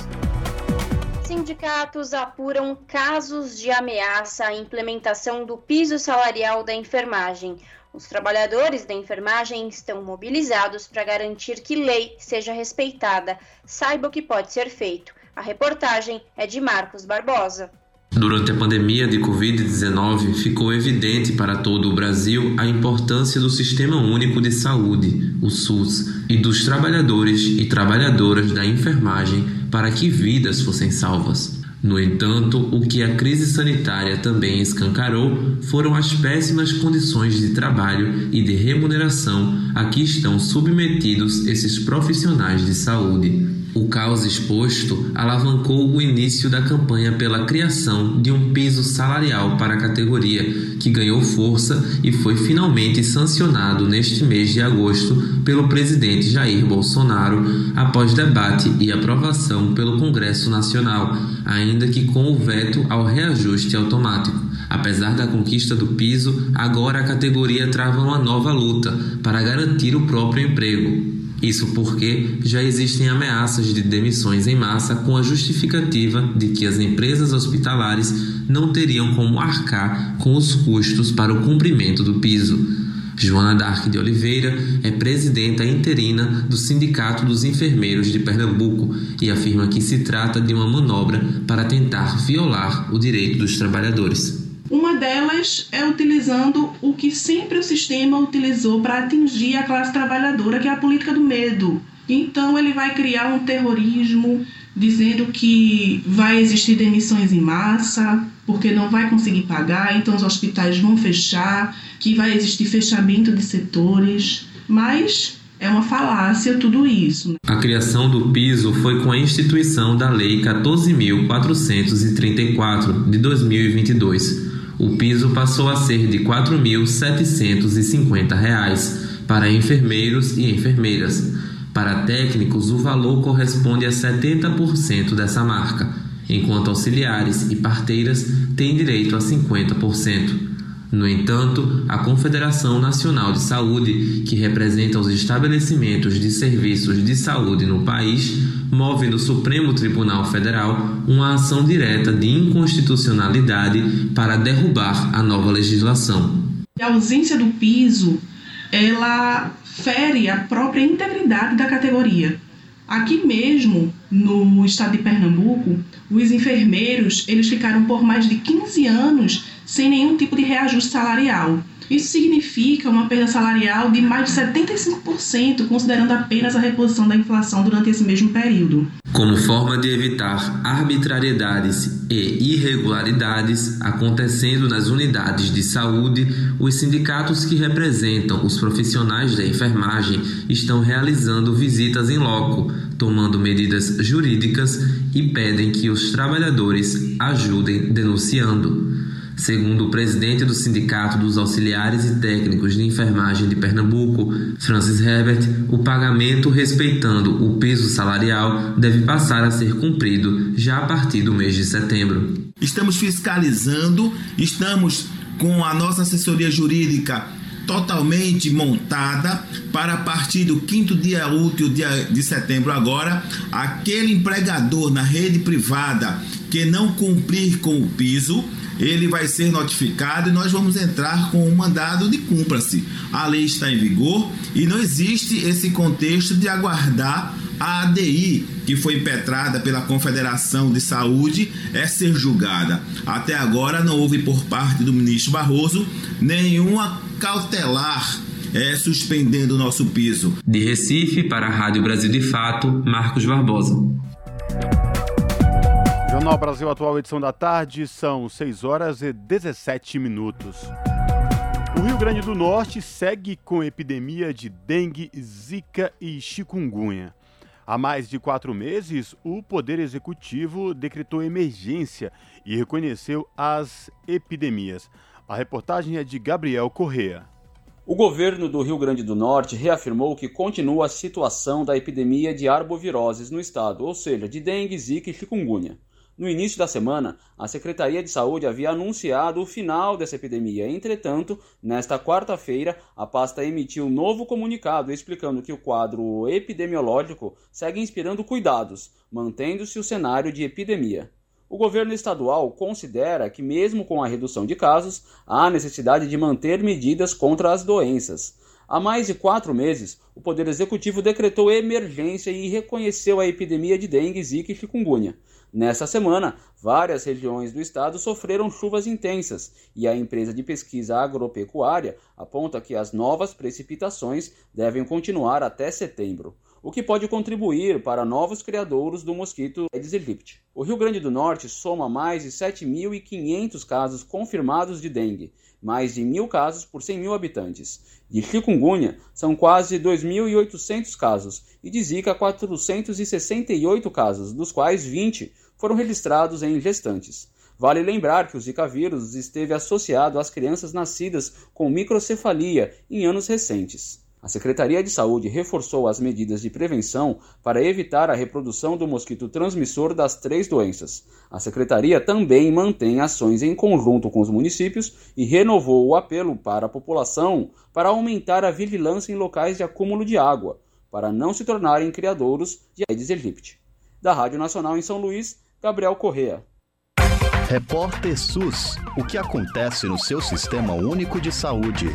Sindicatos apuram casos de ameaça à implementação do piso salarial da enfermagem. Os trabalhadores da enfermagem estão mobilizados para garantir que lei seja respeitada. Saiba o que pode ser feito. A reportagem é de Marcos Barbosa. Durante a pandemia de Covid-19, ficou evidente para todo o Brasil a importância do Sistema Único de Saúde, o SUS, e dos trabalhadores e trabalhadoras da enfermagem para que vidas fossem salvas. No entanto, o que a crise sanitária também escancarou foram as péssimas condições de trabalho e de remuneração a que estão submetidos esses profissionais de saúde. O caos exposto alavancou o início da campanha pela criação de um piso salarial para a categoria, que ganhou força e foi finalmente sancionado neste mês de agosto pelo presidente Jair Bolsonaro, após debate e aprovação pelo Congresso Nacional, ainda que com o veto ao reajuste automático. Apesar da conquista do piso, agora a categoria trava uma nova luta para garantir o próprio emprego. Isso porque já existem ameaças de demissões em massa com a justificativa de que as empresas hospitalares não teriam como arcar com os custos para o cumprimento do piso. Joana Dark de Oliveira é presidenta interina do Sindicato dos Enfermeiros de Pernambuco e afirma que se trata de uma manobra para tentar violar o direito dos trabalhadores. Uma delas é utilizando o que sempre o sistema utilizou para atingir a classe trabalhadora, que é a política do medo. Então ele vai criar um terrorismo dizendo que vai existir demissões em massa, porque não vai conseguir pagar, então os hospitais vão fechar, que vai existir fechamento de setores, mas é uma falácia tudo isso. Né? A criação do piso foi com a instituição da Lei 14.434 de 2022 o piso passou a ser de R$ 4.750 para enfermeiros e enfermeiras. Para técnicos, o valor corresponde a 70% dessa marca, enquanto auxiliares e parteiras têm direito a 50%. No entanto, a Confederação Nacional de Saúde, que representa os estabelecimentos de serviços de saúde no país, move no Supremo Tribunal Federal uma ação direta de inconstitucionalidade para derrubar a nova legislação. A ausência do piso, ela fere a própria integridade da categoria. Aqui mesmo, no estado de Pernambuco, os enfermeiros, eles ficaram por mais de 15 anos sem nenhum tipo de reajuste salarial. Isso significa uma perda salarial de mais de 75%, considerando apenas a reposição da inflação durante esse mesmo período. Como forma de evitar arbitrariedades e irregularidades acontecendo nas unidades de saúde, os sindicatos que representam os profissionais da enfermagem estão realizando visitas em loco, tomando medidas jurídicas e pedem que os trabalhadores ajudem denunciando. Segundo o presidente do Sindicato dos Auxiliares e Técnicos de Enfermagem de Pernambuco, Francis Herbert, o pagamento respeitando o peso salarial deve passar a ser cumprido já a partir do mês de setembro. Estamos fiscalizando, estamos com a nossa assessoria jurídica totalmente montada para a partir do quinto dia útil de setembro agora, aquele empregador na rede privada que não cumprir com o piso, ele vai ser notificado e nós vamos entrar com um mandado de cumpra-se. A lei está em vigor e não existe esse contexto de aguardar a ADI, que foi impetrada pela Confederação de Saúde, é ser julgada. Até agora não houve por parte do ministro Barroso nenhuma cautelar é, suspendendo o nosso piso. De Recife, para a Rádio Brasil de Fato, Marcos Barbosa. Jornal Brasil Atual, edição da tarde, são 6 horas e 17 minutos. O Rio Grande do Norte segue com epidemia de dengue, zika e chikungunya. Há mais de quatro meses, o Poder Executivo decretou emergência e reconheceu as epidemias. A reportagem é de Gabriel Correa. O governo do Rio Grande do Norte reafirmou que continua a situação da epidemia de arboviroses no estado, ou seja, de dengue, zika e chikungunya. No início da semana, a Secretaria de Saúde havia anunciado o final dessa epidemia. Entretanto, nesta quarta-feira, a pasta emitiu um novo comunicado explicando que o quadro epidemiológico segue inspirando cuidados, mantendo-se o cenário de epidemia. O governo estadual considera que, mesmo com a redução de casos, há necessidade de manter medidas contra as doenças. Há mais de quatro meses, o Poder Executivo decretou emergência e reconheceu a epidemia de dengue, zika e chikungunya. Nessa semana, várias regiões do estado sofreram chuvas intensas e a empresa de pesquisa agropecuária aponta que as novas precipitações devem continuar até setembro. o que pode contribuir para novos criadouros do mosquito Aedes aegypti. O Rio Grande do Norte soma mais de 7.500 casos confirmados de dengue, mais de mil casos por 100 mil habitantes. De chikungunya, são quase 2.800 casos, e de zika, 468 casos, dos quais 20 foram registrados em gestantes. Vale lembrar que o Zika vírus esteve associado às crianças nascidas com microcefalia em anos recentes. A Secretaria de Saúde reforçou as medidas de prevenção para evitar a reprodução do mosquito transmissor das três doenças. A Secretaria também mantém ações em conjunto com os municípios e renovou o apelo para a população para aumentar a vigilância em locais de acúmulo de água, para não se tornarem criadouros de Aedes aegypti. Da Rádio Nacional em São Luís, Gabriel Correa. Repórter SUS. O que acontece no seu sistema único de saúde?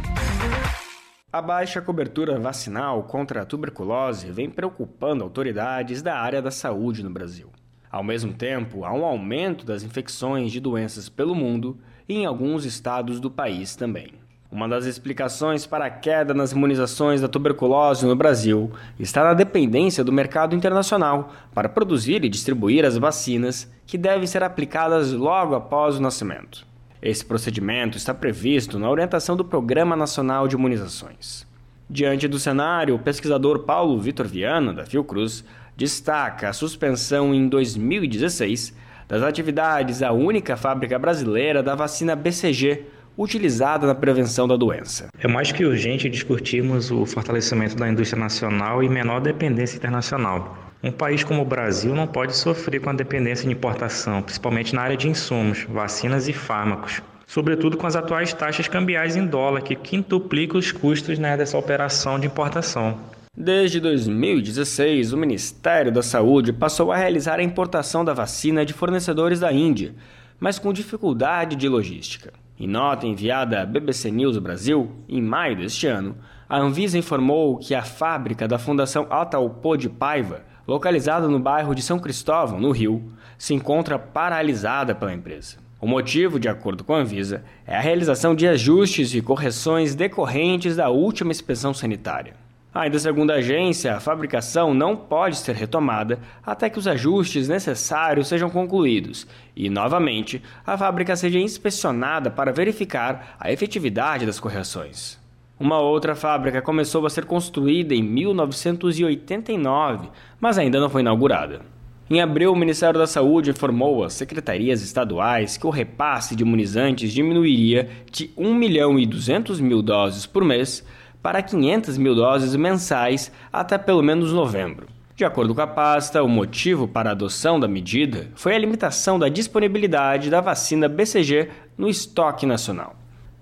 A baixa cobertura vacinal contra a tuberculose vem preocupando autoridades da área da saúde no Brasil. Ao mesmo tempo, há um aumento das infecções de doenças pelo mundo e em alguns estados do país também. Uma das explicações para a queda nas imunizações da tuberculose no Brasil está na dependência do mercado internacional para produzir e distribuir as vacinas que devem ser aplicadas logo após o nascimento. Esse procedimento está previsto na orientação do Programa Nacional de Imunizações. Diante do cenário, o pesquisador Paulo Vitor Viana, da Fiocruz, destaca a suspensão em 2016 das atividades da única fábrica brasileira da vacina BCG utilizada na prevenção da doença. É mais que urgente discutirmos o fortalecimento da indústria nacional e menor dependência internacional. Um país como o Brasil não pode sofrer com a dependência de importação, principalmente na área de insumos, vacinas e fármacos. Sobretudo com as atuais taxas cambiais em dólar, que quintuplicam os custos né, dessa operação de importação. Desde 2016, o Ministério da Saúde passou a realizar a importação da vacina de fornecedores da Índia, mas com dificuldade de logística. Em nota enviada à BBC News Brasil, em maio deste ano, a Anvisa informou que a fábrica da Fundação Ataupô de Paiva, localizada no bairro de São Cristóvão, no Rio, se encontra paralisada pela empresa. O motivo, de acordo com a Anvisa, é a realização de ajustes e correções decorrentes da última inspeção sanitária. Ainda segundo a agência, a fabricação não pode ser retomada até que os ajustes necessários sejam concluídos e, novamente, a fábrica seja inspecionada para verificar a efetividade das correções. Uma outra fábrica começou a ser construída em 1989, mas ainda não foi inaugurada. Em abril, o Ministério da Saúde informou às secretarias estaduais que o repasse de imunizantes diminuiria de 1 milhão e 200 mil doses por mês para 500 mil doses mensais até pelo menos novembro. De acordo com a pasta, o motivo para a adoção da medida foi a limitação da disponibilidade da vacina BCG no estoque nacional.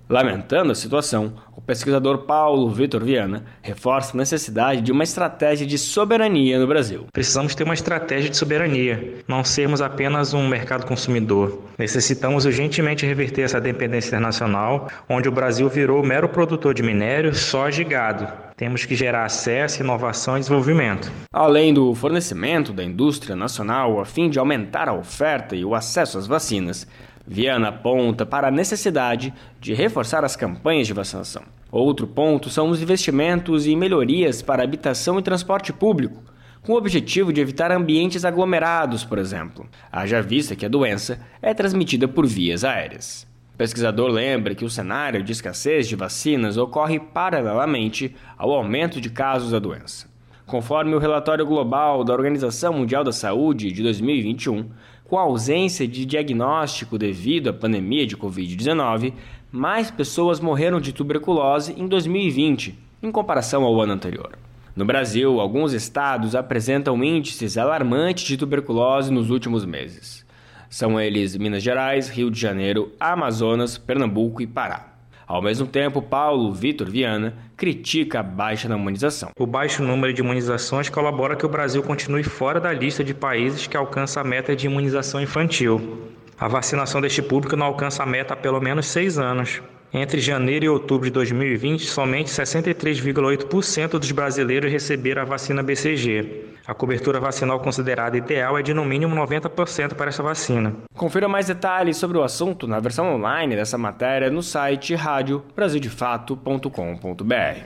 Lamentando a situação, o pesquisador Paulo Vitor Viana reforça a necessidade de uma estratégia de soberania no Brasil. Precisamos ter uma estratégia de soberania, não sermos apenas um mercado consumidor. Necessitamos urgentemente reverter essa dependência internacional, onde o Brasil virou mero produtor de minério, soja e gado. Temos que gerar acesso, inovação e desenvolvimento. Além do fornecimento da indústria nacional a fim de aumentar a oferta e o acesso às vacinas, Viana aponta para a necessidade de reforçar as campanhas de vacinação. Outro ponto são os investimentos e melhorias para habitação e transporte público, com o objetivo de evitar ambientes aglomerados, por exemplo, haja vista que a doença é transmitida por vias aéreas. O pesquisador lembra que o cenário de escassez de vacinas ocorre paralelamente ao aumento de casos da doença. Conforme o relatório global da Organização Mundial da Saúde de 2021, com a ausência de diagnóstico devido à pandemia de Covid-19, mais pessoas morreram de tuberculose em 2020, em comparação ao ano anterior. No Brasil, alguns estados apresentam índices alarmantes de tuberculose nos últimos meses. São eles Minas Gerais, Rio de Janeiro, Amazonas, Pernambuco e Pará. Ao mesmo tempo, Paulo Vitor Viana critica a baixa na imunização. O baixo número de imunizações colabora que o Brasil continue fora da lista de países que alcança a meta de imunização infantil. A vacinação deste público não alcança a meta há pelo menos seis anos. Entre janeiro e outubro de 2020, somente 63,8% dos brasileiros receberam a vacina BCG. A cobertura vacinal considerada ideal é de no mínimo 90% para essa vacina. Confira mais detalhes sobre o assunto na versão online dessa matéria no site radiobrasildefato.com.br.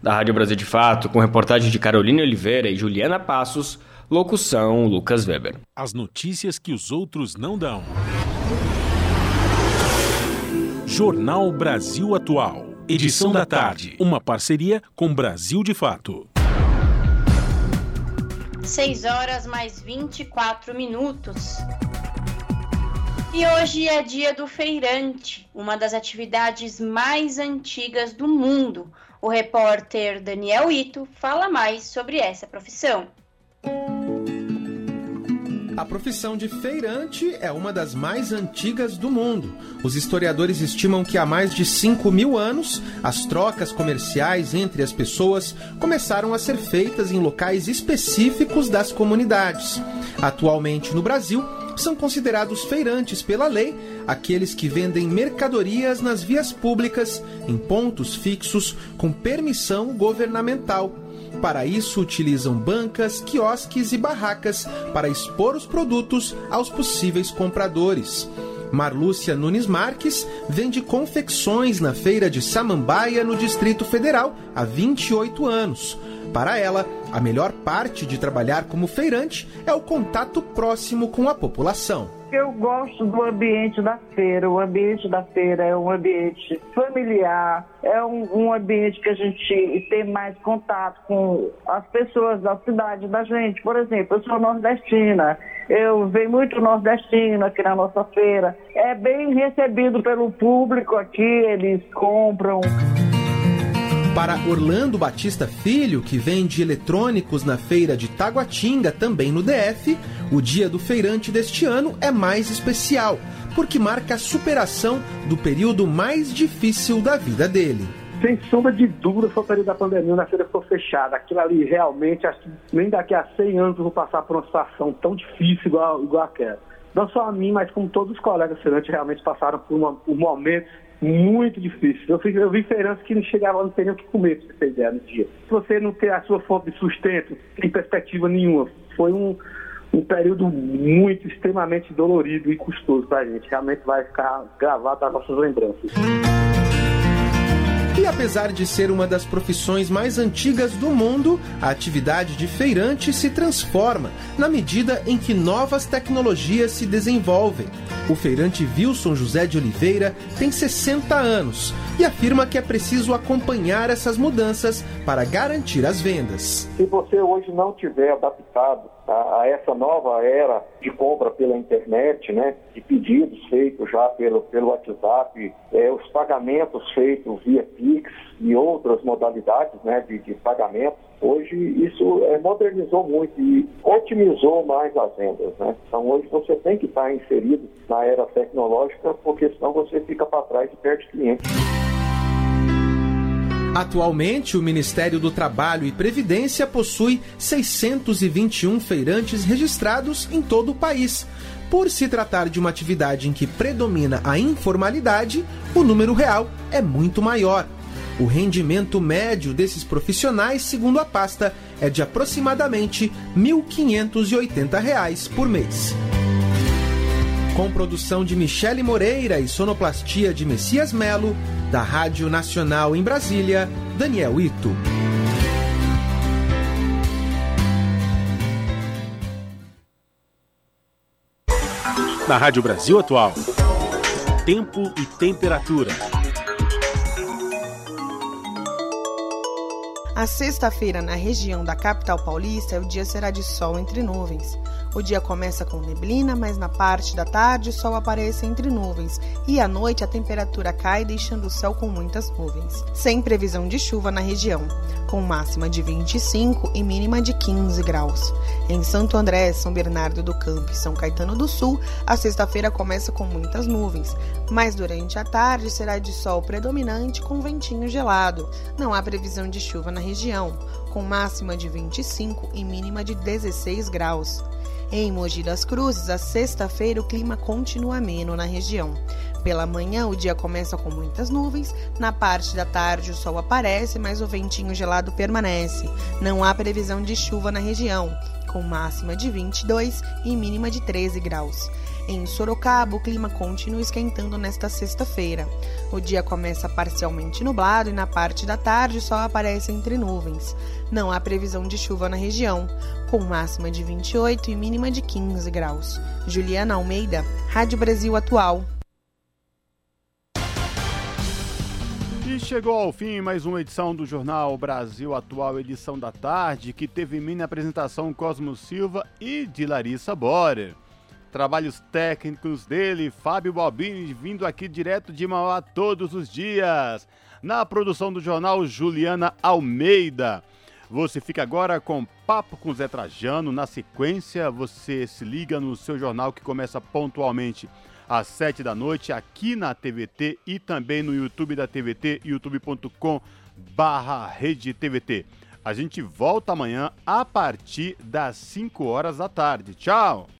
Da Rádio Brasil de Fato, com reportagem de Carolina Oliveira e Juliana Passos, locução Lucas Weber. As notícias que os outros não dão. Jornal Brasil Atual. Edição da tarde. Uma parceria com Brasil de Fato. 6 horas mais 24 minutos. E hoje é dia do feirante, uma das atividades mais antigas do mundo. O repórter Daniel Ito fala mais sobre essa profissão. A profissão de feirante é uma das mais antigas do mundo. Os historiadores estimam que há mais de 5 mil anos, as trocas comerciais entre as pessoas começaram a ser feitas em locais específicos das comunidades. Atualmente no Brasil, são considerados feirantes pela lei aqueles que vendem mercadorias nas vias públicas, em pontos fixos, com permissão governamental. Para isso, utilizam bancas, quiosques e barracas para expor os produtos aos possíveis compradores. Marlúcia Nunes Marques vende confecções na feira de Samambaia, no Distrito Federal, há 28 anos. Para ela, a melhor parte de trabalhar como feirante é o contato próximo com a população. Eu gosto do ambiente da feira. O ambiente da feira é um ambiente familiar, é um, um ambiente que a gente tem mais contato com as pessoas da cidade da gente. Por exemplo, eu sou nordestina, eu venho muito nordestino aqui na nossa feira. É bem recebido pelo público aqui, eles compram. Para Orlando Batista Filho, que vende eletrônicos na feira de Taguatinga, também no DF, o dia do feirante deste ano é mais especial, porque marca a superação do período mais difícil da vida dele. Sem sombra de dúvida, foi o período da pandemia, na feira ficou fechada. Aquilo ali realmente, acho que nem daqui a 100 anos eu vou passar por uma situação tão difícil igual, igual aquela. Não só a mim, mas como todos os colegas feirantes realmente passaram por, uma, por momentos muito difícil. Eu, fui, eu vi feirantes que não chegavam, não ter nem o que comer, pra você ter ideia, no dia. Se você não ter a sua fonte de sustento, sem perspectiva nenhuma, foi um, um período muito, extremamente dolorido e custoso pra gente. Realmente vai ficar gravado nas nossas lembranças. E apesar de ser uma das profissões mais antigas do mundo, a atividade de feirante se transforma na medida em que novas tecnologias se desenvolvem. O feirante Wilson José de Oliveira tem 60 anos e afirma que é preciso acompanhar essas mudanças para garantir as vendas. Se você hoje não tiver adaptado a, a, essa nova era de compra pela internet, né, de pedidos feitos já pelo, pelo WhatsApp, é, os pagamentos feitos via Pix e outras modalidades né, de, de pagamento, hoje isso é, modernizou muito e otimizou mais as vendas. Né? Então hoje você tem que estar inserido na era tecnológica, porque senão você fica para trás e perde clientes. Atualmente, o Ministério do Trabalho e Previdência possui 621 feirantes registrados em todo o país. Por se tratar de uma atividade em que predomina a informalidade, o número real é muito maior. O rendimento médio desses profissionais, segundo a pasta, é de aproximadamente R$ 1.580 por mês. Com produção de Michele Moreira e sonoplastia de Messias Melo, da Rádio Nacional em Brasília, Daniel Ito. Na Rádio Brasil Atual, tempo e temperatura. A sexta-feira na região da capital paulista, o dia será de sol entre nuvens. O dia começa com neblina, mas na parte da tarde o sol aparece entre nuvens e à noite a temperatura cai, deixando o céu com muitas nuvens, sem previsão de chuva na região, com máxima de 25 e mínima de 15 graus. Em Santo André, São Bernardo do Campo e São Caetano do Sul, a sexta-feira começa com muitas nuvens, mas durante a tarde será de sol predominante com ventinho gelado. Não há previsão de chuva na região, com máxima de 25 e mínima de 16 graus. Em Mogi das Cruzes, a sexta-feira o clima continua ameno na região. Pela manhã, o dia começa com muitas nuvens. Na parte da tarde, o sol aparece, mas o ventinho gelado permanece. Não há previsão de chuva na região, com máxima de 22 e mínima de 13 graus. Em Sorocaba, o clima continua esquentando nesta sexta-feira. O dia começa parcialmente nublado e na parte da tarde sol aparece entre nuvens. Não há previsão de chuva na região, com máxima de 28 e mínima de 15 graus. Juliana Almeida, Rádio Brasil Atual. E chegou ao fim mais uma edição do Jornal Brasil Atual, edição da tarde, que teve mini apresentação Cosmo Silva e de Larissa Borer. Trabalhos técnicos dele, Fábio Balbini, vindo aqui direto de Mauá todos os dias. Na produção do jornal, Juliana Almeida. Você fica agora com Papo com Zé Trajano. Na sequência, você se liga no seu jornal que começa pontualmente às 7 da noite aqui na TVT e também no YouTube da TVT, youtube.com barra rede TVT. A gente volta amanhã a partir das 5 horas da tarde. Tchau!